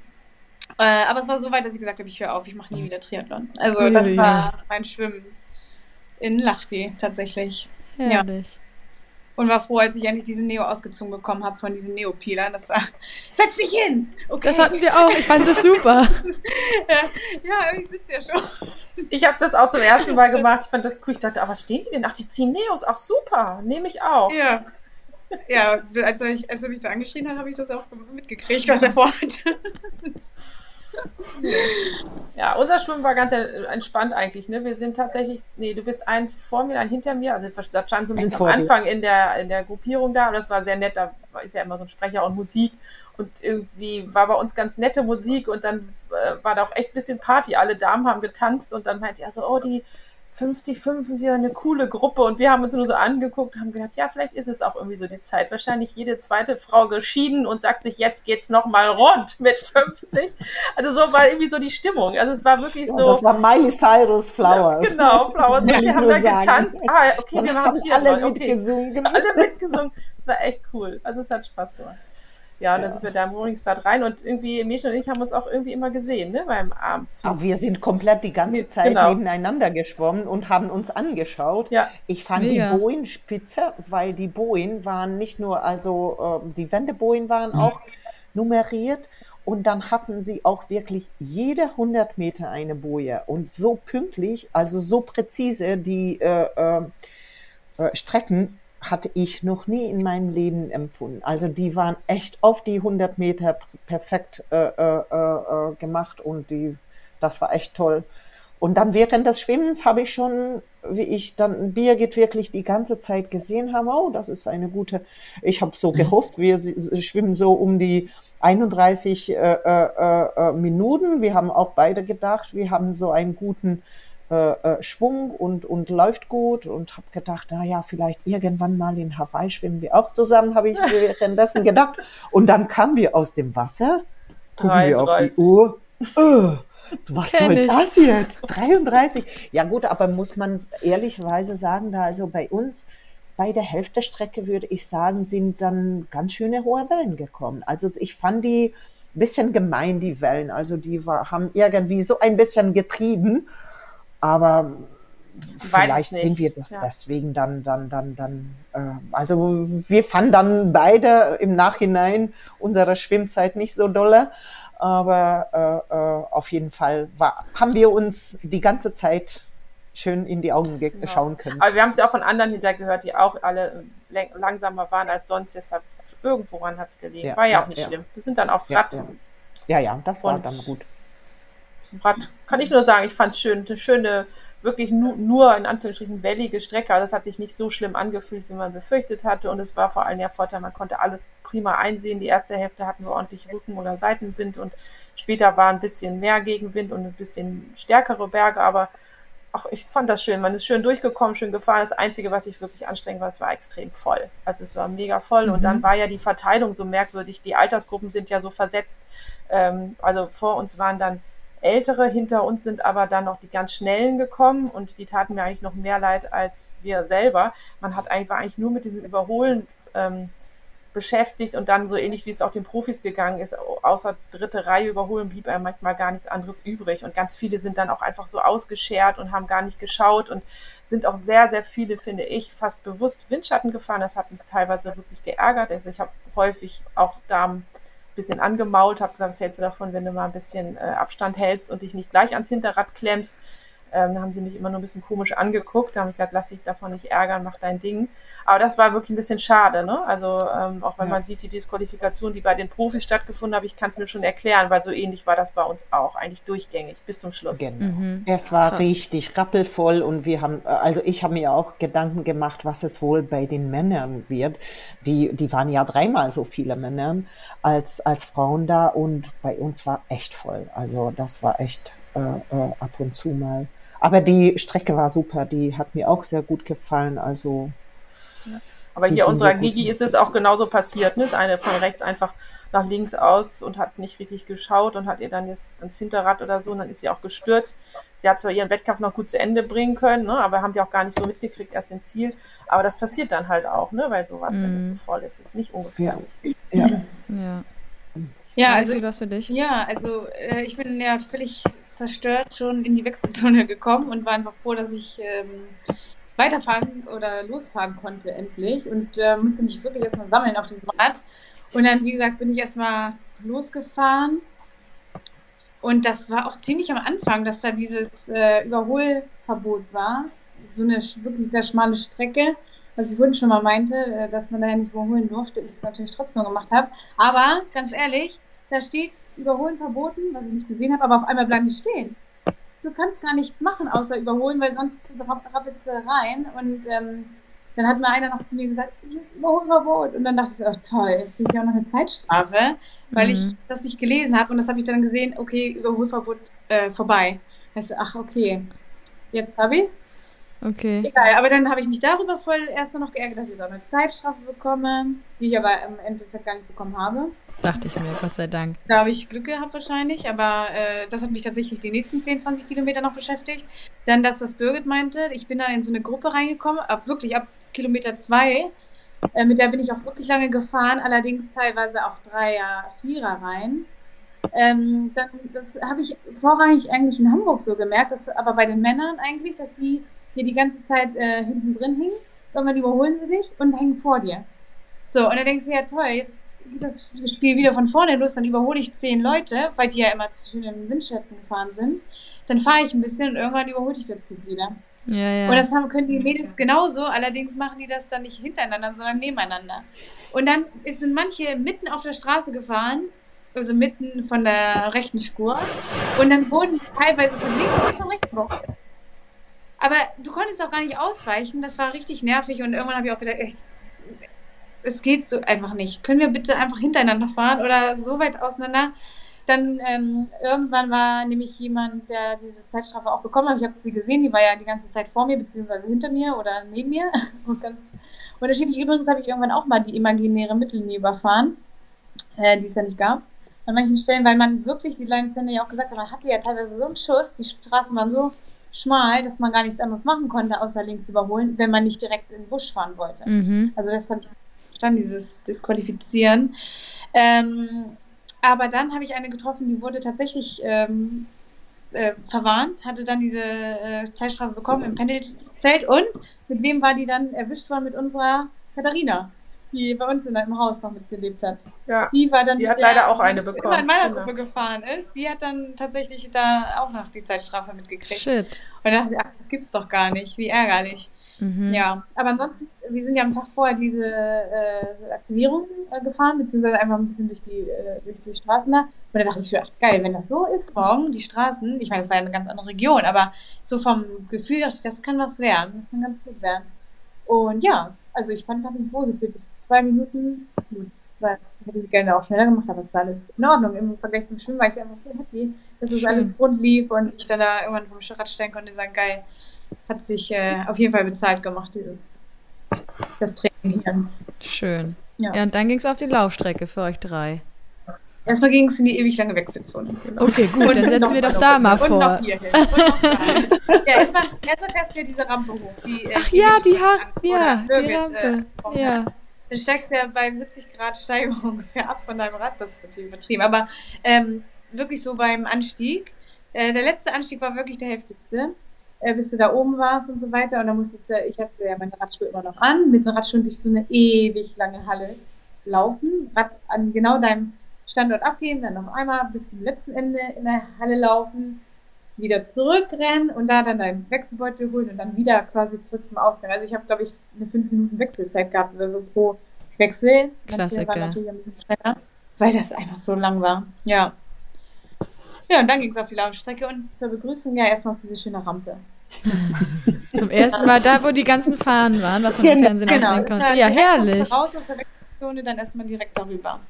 Äh, aber es war so weit, dass ich gesagt habe, ich höre auf, ich mache nie wieder Triathlon. Also das war mein Schwimmen in Lachti tatsächlich. Herrlich. Ja und war froh, als ich endlich diesen Neo ausgezogen bekommen habe von diesen Neopilern. Das war, setz dich hin! Okay. Das hatten wir auch, ich fand das super. ja, ich sitze ja schon. Ich habe das auch zum ersten Mal gemacht. Ich fand das cool. Ich dachte, ah, was stehen die denn? Ach, die ziehen Neos. Ach, super. Nehme ich auch. Ja. Ja, als er, als er mich da angeschrien hat, habe ich das auch mitgekriegt, was er vorhat. Ja, unser Schwimmen war ganz entspannt eigentlich. Ne? Wir sind tatsächlich, nee, du bist ein vor mir, ein hinter mir. Also das stand so ein bisschen am Anfang in der, in der Gruppierung da und das war sehr nett. Da ist ja immer so ein Sprecher und Musik und irgendwie war bei uns ganz nette Musik und dann äh, war da auch echt ein bisschen Party. Alle Damen haben getanzt und dann meinte er so, oh, die 50, 55 eine coole Gruppe und wir haben uns nur so angeguckt, haben gedacht, ja, vielleicht ist es auch irgendwie so die Zeit. Wahrscheinlich jede zweite Frau geschieden und sagt sich, jetzt geht's noch mal rund mit 50. Also so war irgendwie so die Stimmung. Also es war wirklich ja, so. Das war Miley Cyrus Flowers. Ja, genau, Flowers. Ja, wir haben da getanzt. Ah, okay, wir haben alle mitgesungen. Okay. Alle mitgesungen. Es war echt cool. Also es hat Spaß gemacht. Ja, und ja. dann sind wir da im Start rein und irgendwie, Mädchen und ich haben uns auch irgendwie immer gesehen, ne, beim Abendzug. Aber wir sind komplett die ganze Zeit genau. nebeneinander geschwommen und haben uns angeschaut. Ja. Ich fand Mega. die Bojen spitze, weil die Bojen waren nicht nur, also äh, die Wendebojen waren mhm. auch nummeriert und dann hatten sie auch wirklich jede 100 Meter eine Boje und so pünktlich, also so präzise die äh, äh, äh Strecken hatte ich noch nie in meinem Leben empfunden. Also die waren echt auf die 100 Meter perfekt äh, äh, äh, gemacht und die, das war echt toll. Und dann während des Schwimmens habe ich schon, wie ich dann Birgit wirklich die ganze Zeit gesehen habe, oh, das ist eine gute, ich habe so mhm. gehofft, wir schwimmen so um die 31 äh, äh, äh, Minuten. Wir haben auch beide gedacht, wir haben so einen guten äh, äh, Schwung und, und läuft gut und habe gedacht, na ja, vielleicht irgendwann mal in Hawaii schwimmen wir auch zusammen, habe ich währenddessen gedacht. Und dann kamen wir aus dem Wasser, gucken wir auf die Uhr. Oh, was Kenn soll das jetzt? 33. Ja gut, aber muss man ehrlicherweise sagen, da also bei uns bei der Hälfte der Strecke würde ich sagen, sind dann ganz schöne hohe Wellen gekommen. Also ich fand die ein bisschen gemein, die Wellen. Also die war, haben irgendwie so ein bisschen getrieben. Aber vielleicht sind wir das ja. deswegen dann, dann, dann, dann. Äh, also wir fanden dann beide im Nachhinein unsere Schwimmzeit nicht so dolle. Aber äh, äh, auf jeden Fall war, haben wir uns die ganze Zeit schön in die Augen genau. schauen können. Aber wir haben es ja auch von anderen hintergehört, die auch alle langsamer waren als sonst. Deshalb irgendworan hat es gelegen. Ja, war ja, ja, auch nicht schlimm. Wir sind dann aufs Rad. Ja, ja, das war dann gut zum Rad kann ich nur sagen, ich fand es schön, eine schöne wirklich nur, nur in Anführungsstrichen wellige Strecke. Also das hat sich nicht so schlimm angefühlt, wie man befürchtet hatte. Und es war vor allem der Vorteil, man konnte alles prima einsehen. Die erste Hälfte hatten wir ordentlich Rücken- oder Seitenwind und später war ein bisschen mehr Gegenwind und ein bisschen stärkere Berge, aber ach, ich fand das schön. Man ist schön durchgekommen, schön gefahren. Das Einzige, was ich wirklich anstrengend war, es war extrem voll. Also es war mega voll. Mhm. Und dann mhm. war ja die Verteilung so merkwürdig. Die Altersgruppen sind ja so versetzt. Ähm, also vor uns waren dann Ältere, hinter uns sind aber dann noch die ganz Schnellen gekommen und die taten mir eigentlich noch mehr leid als wir selber. Man hat einfach eigentlich nur mit diesem Überholen ähm, beschäftigt und dann so ähnlich wie es auch den Profis gegangen ist, außer dritte Reihe überholen, blieb einem manchmal gar nichts anderes übrig. Und ganz viele sind dann auch einfach so ausgeschert und haben gar nicht geschaut und sind auch sehr, sehr viele, finde ich, fast bewusst Windschatten gefahren. Das hat mich teilweise wirklich geärgert. Also ich habe häufig auch da ein bisschen angemault, habe gesagt, was hältst du davon, wenn du mal ein bisschen äh, Abstand hältst und dich nicht gleich ans Hinterrad klemmst. Ähm, da haben sie mich immer nur ein bisschen komisch angeguckt. Da habe ich gesagt, lass dich davon nicht ärgern, mach dein Ding. Aber das war wirklich ein bisschen schade, ne? Also ähm, auch wenn ja. man sieht, die Disqualifikation, die bei den Profis stattgefunden hat, ich kann es mir schon erklären, weil so ähnlich war das bei uns auch, eigentlich durchgängig bis zum Schluss. Genau. Mhm. Es war Krass. richtig rappelvoll und wir haben, also ich habe mir auch Gedanken gemacht, was es wohl bei den Männern wird. Die, die waren ja dreimal so viele Männer als, als Frauen da und bei uns war echt voll. Also das war echt äh, äh, ab und zu mal aber die Strecke war super, die hat mir auch sehr gut gefallen. Also. Ja. Aber hier unserer Gigi ist es auch genauso passiert. Ne? Ist eine von rechts einfach nach links aus und hat nicht richtig geschaut und hat ihr dann jetzt ans Hinterrad oder so und dann ist sie auch gestürzt. Sie hat zwar ihren Wettkampf noch gut zu Ende bringen können, ne? aber haben wir auch gar nicht so mitgekriegt, erst im Ziel. Aber das passiert dann halt auch, ne? weil sowas, mhm. wenn es so voll ist, ist nicht ungefährlich. Ja. ja. ja. Ja, also, was für dich? Ja, also äh, ich bin ja völlig zerstört schon in die Wechselzone gekommen und war einfach froh, dass ich ähm, weiterfahren oder losfahren konnte endlich und äh, musste mich wirklich erstmal sammeln auf diesem Rad. Und dann, wie gesagt, bin ich erstmal losgefahren. Und das war auch ziemlich am Anfang, dass da dieses äh, Überholverbot war. So eine wirklich sehr schmale Strecke. Was ich vorhin schon mal meinte, äh, dass man da ja nicht überholen durfte, ich es natürlich trotzdem gemacht habe. Aber ganz ehrlich, da steht Überholen verboten, was ich nicht gesehen habe, aber auf einmal bleiben die stehen. Du kannst gar nichts machen, außer überholen, weil sonst rappelst du rein. Und ähm, dann hat mir einer noch zu mir gesagt, hier ist Überholverbot. Und dann dachte ich so, oh, toll, jetzt kriege ich auch noch eine Zeitstrafe, weil mhm. ich das nicht gelesen habe. Und das habe ich dann gesehen, okay, Überholverbot äh, vorbei. Weißt du, ach, okay, jetzt habe ich es. Okay. Egal, aber dann habe ich mich darüber voll erst noch geärgert, dass ich auch eine Zeitstrafe bekomme, die ich aber im Endeffekt gar nicht bekommen habe. Dachte ich mir, Gott sei Dank. Da habe ich Glück gehabt wahrscheinlich, aber äh, das hat mich tatsächlich die nächsten 10, 20 Kilometer noch beschäftigt. Dann das, was Birgit meinte, ich bin dann in so eine Gruppe reingekommen, ab, wirklich ab Kilometer 2. Äh, mit der bin ich auch wirklich lange gefahren, allerdings teilweise auch Dreier, Vierer rein. Ähm, dann, das habe ich vorrangig eigentlich in Hamburg so gemerkt, dass, aber bei den Männern eigentlich, dass die hier die ganze Zeit äh, hinten drin hingen. Irgendwann überholen sie dich und hängen vor dir. So, und dann denkst du ja, toll, jetzt geht das Spiel wieder von vorne los, dann überhole ich zehn Leute, weil die ja immer zu schön im Windschatten gefahren sind. Dann fahre ich ein bisschen und irgendwann überhole ich das Zug wieder. Ja, ja. Und das haben, können die Mädels genauso, allerdings machen die das dann nicht hintereinander, sondern nebeneinander. Und dann sind manche mitten auf der Straße gefahren, also mitten von der rechten Spur, und dann wurden teilweise von links und von rechts gebrochen. Aber du konntest auch gar nicht ausweichen, das war richtig nervig und irgendwann habe ich auch gedacht, ey, es geht so einfach nicht. Können wir bitte einfach hintereinander fahren oder so weit auseinander? Dann ähm, irgendwann war nämlich jemand, der diese Zeitstrafe auch bekommen hat. Ich habe sie gesehen, die war ja die ganze Zeit vor mir, beziehungsweise hinter mir oder neben mir. Und ganz unterschiedlich. Übrigens habe ich irgendwann auch mal die imaginäre Mittellinie überfahren, äh, die es ja nicht gab. An manchen Stellen, weil man wirklich, wie Sende ja auch gesagt hat, man hatte ja teilweise so einen Schuss, die Straßen waren so schmal, dass man gar nichts anderes machen konnte, außer links überholen, wenn man nicht direkt in den Busch fahren wollte. Mhm. Also das habe ich verstanden, dieses Disqualifizieren. Ähm, aber dann habe ich eine getroffen, die wurde tatsächlich ähm, äh, verwarnt, hatte dann diese äh, Zeitstrafe bekommen im Pendelzelt und mit wem war die dann erwischt worden? Mit unserer Katharina, die bei uns in einem Haus noch mitgelebt hat. Ja, die war dann die hat der, leider auch eine bekommen. Die in meiner genau. Gruppe gefahren ist, die hat dann tatsächlich da auch noch die Zeitstrafe mitgekriegt. Shit. Und dann dachte ich, ach, das gibt's doch gar nicht, wie ärgerlich. Mhm. Ja, aber ansonsten, wir sind ja am Tag vorher diese äh, Aktivierung äh, gefahren, beziehungsweise einfach ein bisschen durch die, äh, durch die Straßen da. Und da dachte ich so, ach geil, wenn das so ist morgen, die Straßen, ich meine, das war ja eine ganz andere Region, aber so vom Gefühl dachte ich, das kann was werden, das kann ganz gut werden. Und ja, also ich fand, habe mich wohl gefühlt. Zwei Minuten, gut, das hätte ich gerne auch schneller gemacht, aber es war alles in Ordnung. Im Vergleich zum Schwimmen war ich einfach so happy, dass es alles rund lief und ich dann da irgendwann vom Rad stellen konnte und sagen, geil, hat sich äh, auf jeden Fall bezahlt gemacht, dieses das Training hier. Schön. Ja, ja und dann ging es auf die Laufstrecke für euch drei. Erstmal ging es in die ewig lange Wechselzone. Genau. Okay, gut, und dann setzen wir doch da mal vor. Und noch hier hin. Und noch ja, erstmal, fährst du ja diese Rampe hoch. Die, äh, Ach die ja, die, ha ja, die Rampe. Äh, ja. Dann steigst du ja bei 70 Grad Steigung ungefähr ab von deinem Rad. Das ist natürlich übertrieben. Aber ähm, wirklich so beim Anstieg. Äh, der letzte Anstieg war wirklich der heftigste äh, bis du da oben warst und so weiter. Und dann musstest du, ich hatte ja meine Radschuhe immer noch an, mit den Radschuhen durch so eine ewig lange Halle laufen, Rad an genau deinem Standort abgeben, dann noch einmal bis zum letzten Ende in der Halle laufen, wieder zurückrennen und da dann deinen Wechselbeutel holen und dann wieder quasi zurück zum Ausgang. Also ich habe, glaube ich, eine 5 Minuten Wechselzeit gehabt oder so pro Wechsel. Klassiker. Weil das einfach so lang war. Ja. Ja, und dann ging es auf die Laufstrecke und zur Begrüßung ja erstmal auf diese schöne Rampe. Zum ersten Mal da, wo die ganzen Fahnen waren, was man im Fernsehen genau, aussehen konnte. Ja, herrlich. Raus aus der Wechselzone, dann erstmal direkt darüber.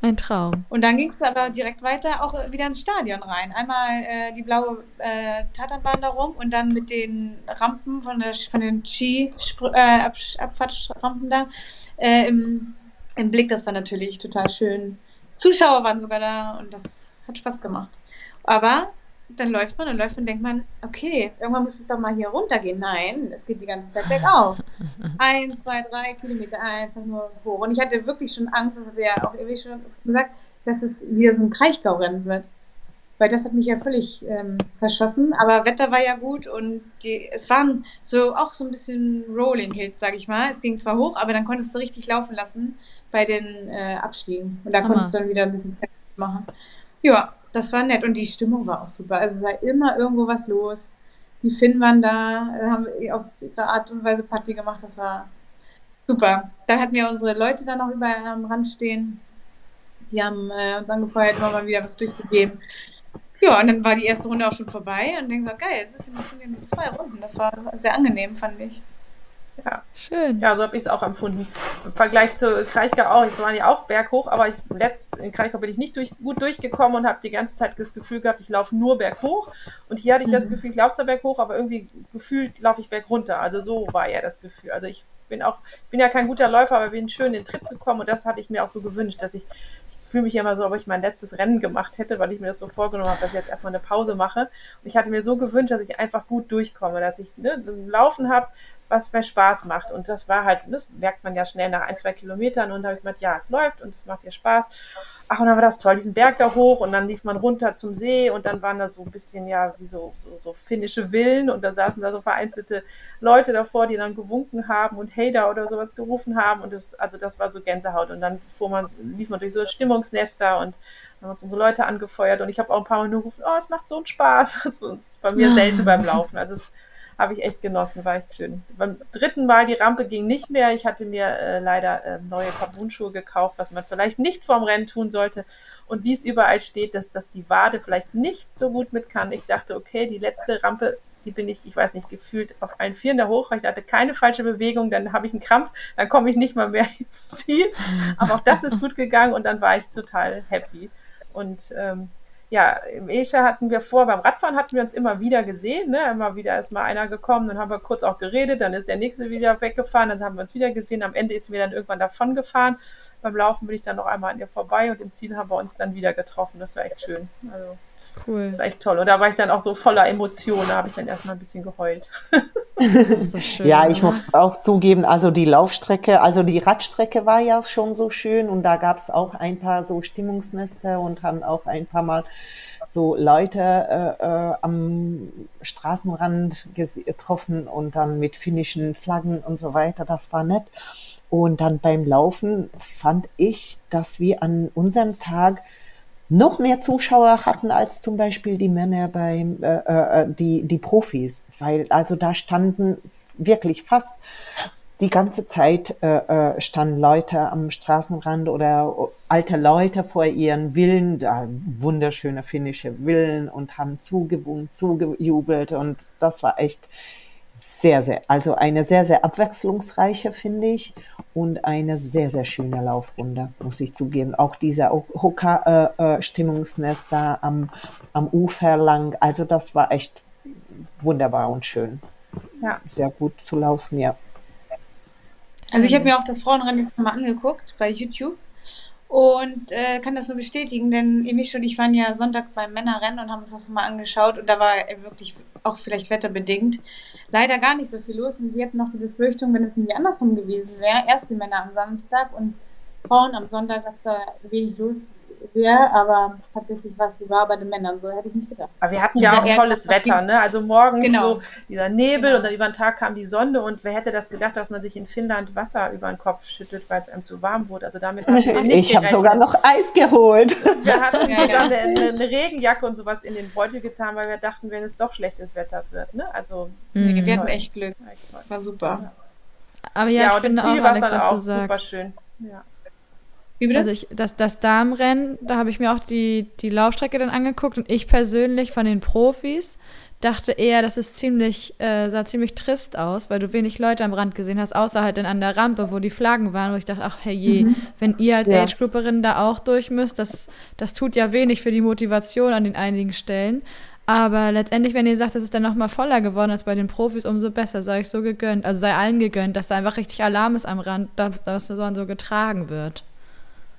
Ein Traum. Und dann ging es aber direkt weiter auch wieder ins Stadion rein. Einmal äh, die blaue äh, Tatanbahn da rum und dann mit den Rampen von, der, von den Ski-Abfahrtsrampen äh, da äh, im, im Blick. Das war natürlich total schön. Zuschauer waren sogar da und das hat Spaß gemacht. Aber dann läuft man und läuft und denkt man, okay, irgendwann muss es doch mal hier runtergehen. Nein, es geht die ganze Zeit bergauf. Ein, zwei, drei Kilometer einfach nur hoch. Und ich hatte wirklich schon Angst, das hat ja auch irgendwie schon gesagt, dass es wieder so ein Kraichgau-Rennen wird. Weil das hat mich ja völlig ähm, verschossen. Aber Wetter war ja gut und die, es waren so auch so ein bisschen Rolling Hills, sag ich mal. Es ging zwar hoch, aber dann konntest du richtig laufen lassen bei den äh, Abstiegen. Und da Hammer. konntest du dann wieder ein bisschen Zeit machen. Ja, das war nett und die Stimmung war auch super. Also es war immer irgendwo was los. Die Finn waren da, haben auf ihre Art und Weise Party gemacht. Das war super. Dann hatten wir unsere Leute dann noch überall am Rand stehen. Die haben äh, uns angefeuert, immer mal wieder was durchgegeben. Ja, und dann war die erste Runde auch schon vorbei und dann war geil, jetzt sind wir nur zwei Runden. Das war sehr angenehm, fand ich. Ja. Schön. Ja, so habe ich es auch empfunden. Im Vergleich zu Kraichgau auch. Jetzt waren die auch berghoch, aber ich, letzt, in Kraichgau bin ich nicht durch, gut durchgekommen und habe die ganze Zeit das Gefühl gehabt, ich laufe nur berghoch. Und hier hatte ich mhm. das Gefühl, ich laufe zwar berghoch, aber irgendwie gefühlt laufe ich bergunter. Also so war ja das Gefühl. Also ich bin auch, ich bin ja kein guter Läufer, aber bin schön in den Tritt gekommen und das hatte ich mir auch so gewünscht, dass ich, ich fühle mich immer so, ob ich mein letztes Rennen gemacht hätte, weil ich mir das so vorgenommen habe, dass ich jetzt erstmal eine Pause mache. Und ich hatte mir so gewünscht, dass ich einfach gut durchkomme, dass ich ne, Laufen habe, was mir Spaß macht. Und das war halt, das merkt man ja schnell nach ein, zwei Kilometern. Und da habe ich gedacht, ja, es läuft und es macht dir Spaß. Ach, und dann war das toll, diesen Berg da hoch und dann lief man runter zum See und dann waren da so ein bisschen, ja, wie so, so, so finnische Villen und dann saßen da so vereinzelte Leute davor, die dann gewunken haben und Hey da oder sowas gerufen haben und das, also das war so Gänsehaut und dann fuhr man, lief man durch so Stimmungsnester und haben uns unsere Leute angefeuert und ich habe auch ein paar Mal nur gerufen, oh, es macht so einen Spaß. Das ist bei mir selten beim Laufen. Also es habe ich echt genossen, war echt schön. Beim dritten Mal die Rampe ging nicht mehr. Ich hatte mir äh, leider äh, neue Carbon-Schuhe gekauft, was man vielleicht nicht vorm Rennen tun sollte. Und wie es überall steht, dass, dass die Wade vielleicht nicht so gut mit kann. Ich dachte, okay, die letzte Rampe, die bin ich, ich weiß nicht, gefühlt auf allen Vieren da hoch. Ich hatte keine falsche Bewegung, dann habe ich einen Krampf, dann komme ich nicht mal mehr ins Ziel. Aber auch das ist gut gegangen und dann war ich total happy. Und ähm, ja, im Escher hatten wir vor, beim Radfahren hatten wir uns immer wieder gesehen, ne? immer wieder ist mal einer gekommen, dann haben wir kurz auch geredet, dann ist der nächste wieder weggefahren, dann haben wir uns wieder gesehen, am Ende ist mir dann irgendwann davon gefahren. Beim Laufen bin ich dann noch einmal an ihr vorbei und im Ziel haben wir uns dann wieder getroffen. Das war echt schön. Also, cool. Das war echt toll. Und da war ich dann auch so voller Emotionen, da habe ich dann erstmal ein bisschen geheult. so schön, ja, ich muss auch zugeben, also die Laufstrecke, also die Radstrecke war ja schon so schön und da gab es auch ein paar so Stimmungsnester und haben auch ein paar Mal so Leute äh, äh, am Straßenrand getroffen und dann mit finnischen Flaggen und so weiter. Das war nett. Und dann beim Laufen fand ich, dass wir an unserem Tag noch mehr Zuschauer hatten als zum Beispiel die Männer beim äh, äh, die die Profis, weil also da standen wirklich fast die ganze Zeit äh, äh, standen Leute am Straßenrand oder alte Leute vor ihren Villen, da wunderschöne finnische Villen und haben zugewunken, zugejubelt und das war echt sehr, sehr, also eine sehr, sehr abwechslungsreiche, finde ich, und eine sehr, sehr schöne Laufrunde, muss ich zugeben. Auch dieser Hoka-Stimmungsnest äh, äh da am, am Ufer lang, also das war echt wunderbar und schön. Ja. Sehr gut zu laufen, ja. Also ich habe mir auch das Frauenrennen jetzt mal angeguckt bei YouTube und äh, kann das nur bestätigen, denn Emisch und ich waren ja Sonntag beim Männerrennen und haben uns das mal angeschaut und da war wirklich auch vielleicht wetterbedingt leider gar nicht so viel los. Und wir hatten noch die Befürchtung, wenn es irgendwie andersrum gewesen wäre, erst die Männer am Samstag und Frauen am Sonntag, dass da wenig los wäre, aber tatsächlich war es sogar bei den Männern so, hätte ich nicht gedacht. Aber wir hatten ja auch tolles Wetter, ne? Also morgens genau. so dieser Nebel genau. und dann über den Tag kam die Sonne und wer hätte das gedacht, dass man sich in Finnland Wasser über den Kopf schüttet, weil es einem zu warm wurde. Also damit Ich habe sogar noch Eis geholt. Wir hatten ja, sogar ja. Eine, eine, Regenjacke und sowas in den Beutel getan, weil wir dachten, wenn es doch schlechtes Wetter wird, ne? Also mhm. wir hatten echt Glück. War super. Ja. Aber ja, ja ich finde auch, Alex, was du sagst. Super schön. Ja. Wie bitte? Also ich, das, das Damenrennen, da habe ich mir auch die, die Laufstrecke dann angeguckt und ich persönlich von den Profis dachte eher, dass es ziemlich, äh, sah ziemlich trist aus, weil du wenig Leute am Rand gesehen hast, außer halt dann an der Rampe, wo die Flaggen waren, wo ich dachte, ach herrje, mhm. wenn ihr als ja. Age-Grouperin da auch durch müsst, das, das tut ja wenig für die Motivation an den einigen Stellen. Aber letztendlich, wenn ihr sagt, es ist dann nochmal voller geworden als bei den Profis, umso besser, sei ich so gegönnt. Also sei allen gegönnt, dass da einfach richtig Alarm ist am Rand, dass das so getragen wird.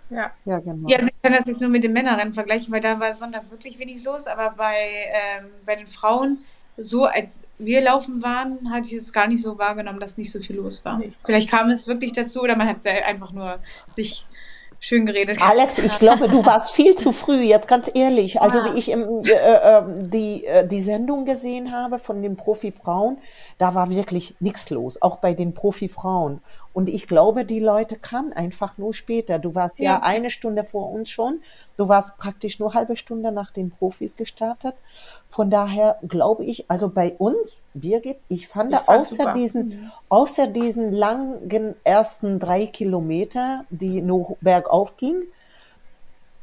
Ja. ja, genau. Ja, also ich kann das jetzt nur mit den Männerrennen vergleichen, weil da war Sonntag wirklich wenig los, aber bei, ähm, bei den Frauen, so als wir laufen waren, hatte ich es gar nicht so wahrgenommen, dass nicht so viel los war. Vielleicht kam es wirklich dazu oder man hat es einfach nur sich schön geredet. Alex, ich glaube, du warst viel zu früh, jetzt ganz ehrlich. Also ah. wie ich im, äh, äh, die, äh, die Sendung gesehen habe von den Profifrauen, da war wirklich nichts los, auch bei den Profifrauen. Und ich glaube, die Leute kamen einfach nur später. Du warst ja, ja eine Stunde vor uns schon. Du warst praktisch nur halbe Stunde nach den Profis gestartet. Von daher glaube ich, also bei uns, Birgit, ich fand, ich fand außer diesen, mhm. außer diesen langen ersten drei Kilometer, die nur bergauf ging,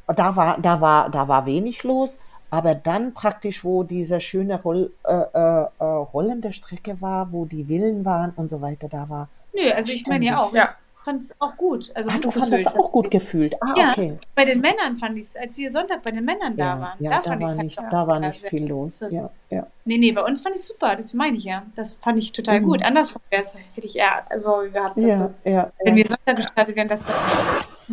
da war, da war, da war wenig los. Aber dann praktisch, wo diese schöne Roll, äh, äh, äh rollende Strecke war, wo die Villen waren und so weiter, da war Nö, also ich meine ja auch. Ja. fand es auch gut. Also ah, du fandest auch gut gefühlt. Ah, ja, okay. Bei den Männern fand ich es, als wir Sonntag bei den Männern ja, da waren, ja, da, da fand ich es halt Da war nicht viel los. Ja, ja. Nee, nee, bei uns fand ich es super, das meine ich ja. Das fand ich total mhm. gut. Andersrum hätte ich eher also gehabt. Ja, ja, wenn wir Sonntag gestartet wären, das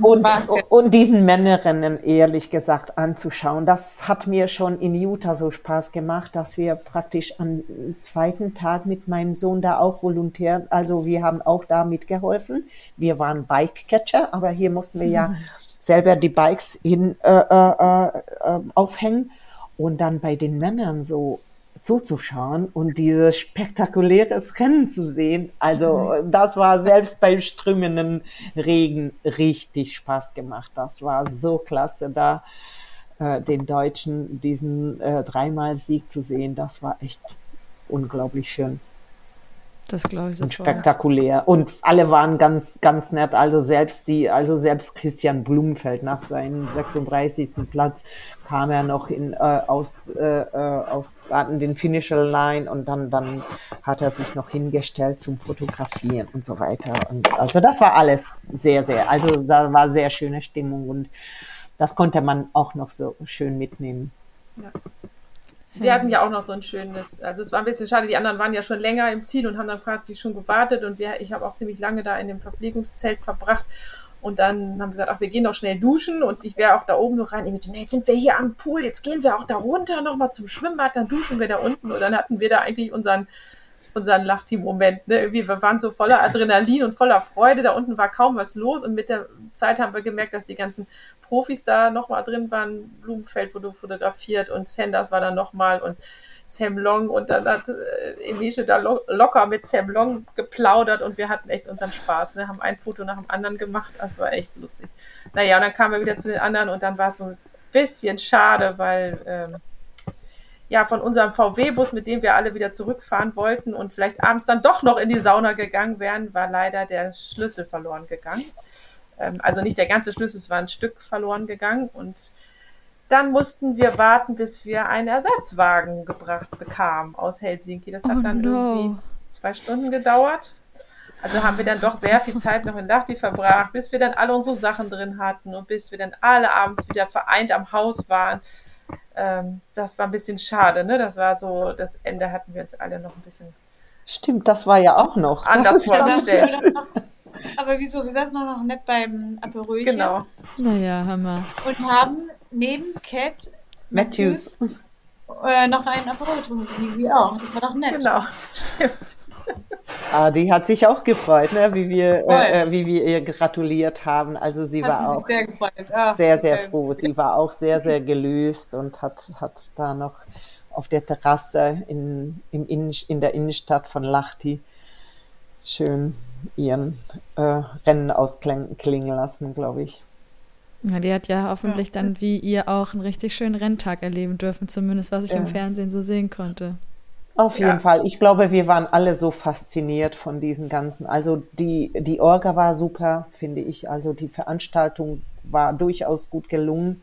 und, und diesen Männerinnen ehrlich gesagt anzuschauen. Das hat mir schon in Utah so Spaß gemacht, dass wir praktisch am zweiten Tag mit meinem Sohn da auch volontär, also wir haben auch da mitgeholfen. Wir waren Bike-Catcher, aber hier mussten wir ja selber die Bikes hin äh, äh, äh, aufhängen. Und dann bei den Männern so zuzuschauen und dieses spektakuläres Rennen zu sehen. Also das war selbst beim strömenden Regen richtig Spaß gemacht. Das war so klasse, da äh, den Deutschen diesen äh, dreimal Sieg zu sehen. Das war echt unglaublich schön. Das glaube ich sofort. Und spektakulär. Und alle waren ganz, ganz nett. Also selbst die, also selbst Christian Blumenfeld nach seinem 36. Platz kam er noch in, äh, aus, äh, äh, aus an den Finisher Line und dann, dann hat er sich noch hingestellt zum Fotografieren und so weiter. Und also das war alles sehr, sehr, also da war sehr schöne Stimmung und das konnte man auch noch so schön mitnehmen. Ja. Wir hatten ja auch noch so ein schönes, also es war ein bisschen schade, die anderen waren ja schon länger im Ziel und haben dann praktisch schon gewartet und wir, ich habe auch ziemlich lange da in dem Verpflegungszelt verbracht und dann haben wir gesagt, ach, wir gehen noch schnell duschen und ich wäre auch da oben noch rein. Ich dachte, nee, jetzt sind wir hier am Pool, jetzt gehen wir auch da runter nochmal zum Schwimmbad, dann duschen wir da unten und dann hatten wir da eigentlich unseren unseren Lachteam-Moment. Ne? wir waren so voller Adrenalin und voller Freude. Da unten war kaum was los und mit der Zeit haben wir gemerkt, dass die ganzen Profis da nochmal drin waren. Blumenfeld wurde fotografiert und Sanders war da nochmal und Sam Long und dann hat äh, Elisha da lo locker mit Sam Long geplaudert und wir hatten echt unseren Spaß. Ne? Haben ein Foto nach dem anderen gemacht. Das war echt lustig. Naja, und dann kamen wir wieder zu den anderen und dann war so bisschen schade, weil ähm, ja von unserem VW-Bus, mit dem wir alle wieder zurückfahren wollten und vielleicht abends dann doch noch in die Sauna gegangen wären, war leider der Schlüssel verloren gegangen. Ähm, also nicht der ganze Schlüssel, es war ein Stück verloren gegangen und dann mussten wir warten, bis wir einen Ersatzwagen gebracht bekamen aus Helsinki. Das hat Oh dann no. irgendwie zwei Stunden gedauert. Also haben wir dann doch sehr viel Zeit noch in Lahti verbracht, bis wir dann alle unsere Sachen drin hatten und bis wir dann alle abends wieder vereint am Haus waren. Ähm, das war ein bisschen schade, ne? Das war so, das Ende hatten wir uns alle noch ein bisschen Stimmt, das war ja auch noch. Das anders vorgestellt. Aber wieso? Wir saßen auch noch nett beim Aperolchen Genau. Naja, Hammer. und haben neben Cat Matthews. äh, noch einen Aperol getrunken, wie sie auch. Das war doch nett. Genau, stimmt. Ah, die hat sich auch gefreut, ne? wie, wir, äh, äh, wie wir ihr gratuliert haben. Also sie Hat war sie auch sehr gefreut. Ah, sehr, sehr okay. froh. Sie war auch sehr, sehr gelöst und hat, hat da noch auf der Terrasse in, im Innen, in der Innenstadt von Lahti schön ihren äh, Rennen ausklingen lassen, glaube ich. Ja, die hat ja hoffentlich dann wie ihr auch einen richtig schönen Renntag erleben dürfen, zumindest was ich im Ja. Fernsehen so sehen konnte. Auf jeden Ja. Fall. Ich glaube, wir waren alle so fasziniert von diesen ganzen. Also die, die Orga war super, finde ich. Also die Veranstaltung war durchaus gut gelungen.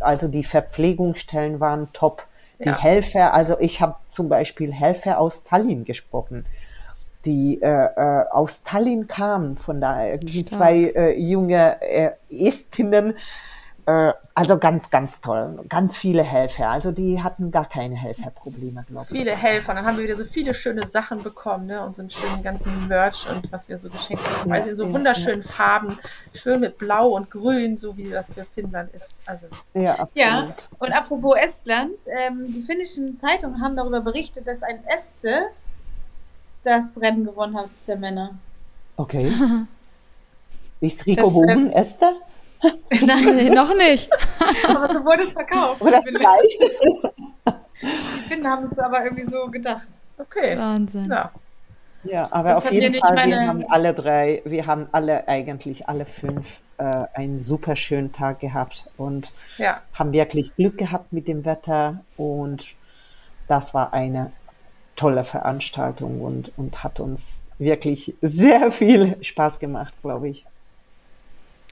Also die Verpflegungsstellen waren top. Die Ja. Helfer, also ich habe zum Beispiel Helfer aus Tallinn gesprochen, die äh, äh, aus Tallinn kamen, von da irgendwie zwei äh, junge äh, Estinnen, also ganz, ganz toll. Ganz viele Helfer. Also die hatten gar keine Helferprobleme, glaube ich. Viele Helfer. Dann haben wir wieder so viele schöne Sachen bekommen, ne? Unseren schönen ganzen Merch und was wir so geschenkt haben. Ja, Also in so ja, wunderschönen Farben. Schön mit Blau und Grün, so wie das für Finnland ist. Also Ja, absolut. Ja, und apropos Estland, ähm, die finnischen Zeitungen haben darüber berichtet, dass ein Este das Rennen gewonnen hat, der Männer. Okay. Ist Rico Bogen Esther? Nein, Nee, noch nicht. aber so wurde es verkauft. Oder Die vielleicht? Finnen haben es aber irgendwie so gedacht. okay. Wahnsinn. Ja. Ja, aber Das auf jeden Fall, wir meine- haben alle drei, wir haben alle eigentlich alle fünf äh, einen super schönen Tag gehabt und ja. haben wirklich Glück gehabt mit dem Wetter und das war eine tolle Veranstaltung und, und hat uns wirklich sehr viel Spaß gemacht, glaube ich.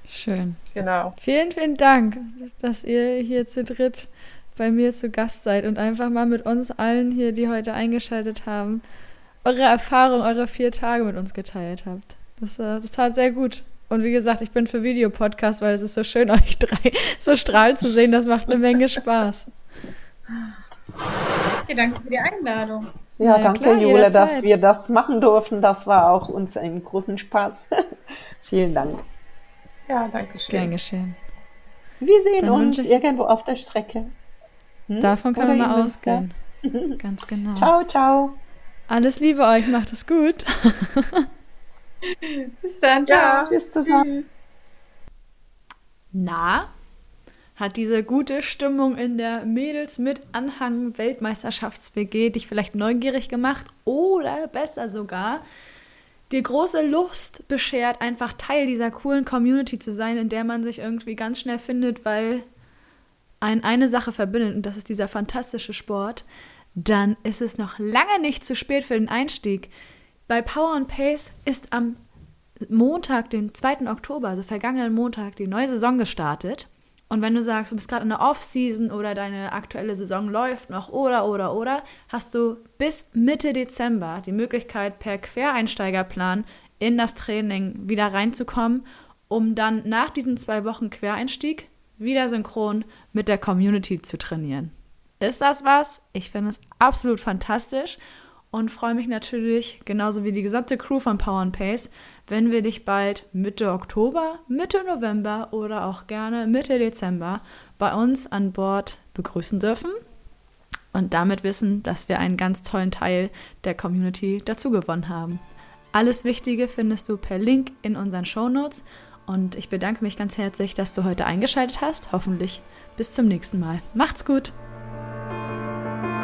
Schön. Genau. Vielen, vielen Dank, dass ihr hier zu dritt bei mir zu Gast seid und einfach mal mit uns allen hier, die heute eingeschaltet haben, eure Erfahrung, eure vier Tage mit uns geteilt habt. Das, äh, das tat sehr gut. Und wie gesagt, ich bin für Videopodcast, weil es ist so schön, euch drei so strahlen zu sehen. Das macht eine Menge Spaß. Okay, danke für die Einladung. Ja, Ja, danke, klar, Jule, dass wir das machen durften. Das war auch uns einen großen Spaß. Vielen Dank. Ja, danke schön. Gern geschehen. Wir sehen Dann uns irgendwo auf der Strecke. Hm? Davon können Oder wir in mal Münster. ausgehen. Ganz genau. Ciao, ciao. Alles Liebe euch, macht es gut. Bis dann, Ja. ciao. Tschüss zusammen. Na, hat diese gute Stimmung in der Mädels mit Anhang Weltmeisterschafts-WG dich vielleicht neugierig gemacht oder besser sogar dir große Lust beschert, einfach Teil dieser coolen Community zu sein, in der man sich irgendwie ganz schnell findet, weil ein eine Sache verbindet und das ist dieser fantastische Sport, dann ist es noch lange nicht zu spät für den Einstieg. Bei Power and Pace ist am Montag, den 2. Oktober, also vergangenen Montag, die neue Saison gestartet. Und wenn du sagst, du bist gerade in der Off-Season oder deine aktuelle Saison läuft noch oder, oder, oder, hast du bis Mitte Dezember die Möglichkeit, per Quereinsteigerplan in das Training wieder reinzukommen, um dann nach diesen zwei Wochen Quereinstieg wieder synchron mit der Community zu trainieren. Ist das was? Ich finde es absolut fantastisch und freue mich natürlich, genauso wie die gesamte Crew von Power and Pace, wenn wir dich bald Mitte Oktober, Mitte November oder auch gerne Mitte Dezember bei uns an Bord begrüßen dürfen und damit wissen, dass wir einen ganz tollen Teil der Community dazu gewonnen haben. Alles Wichtige findest du per Link in unseren Shownotes und ich bedanke mich ganz herzlich, dass du heute eingeschaltet hast. Hoffentlich bis zum nächsten Mal. Macht's gut!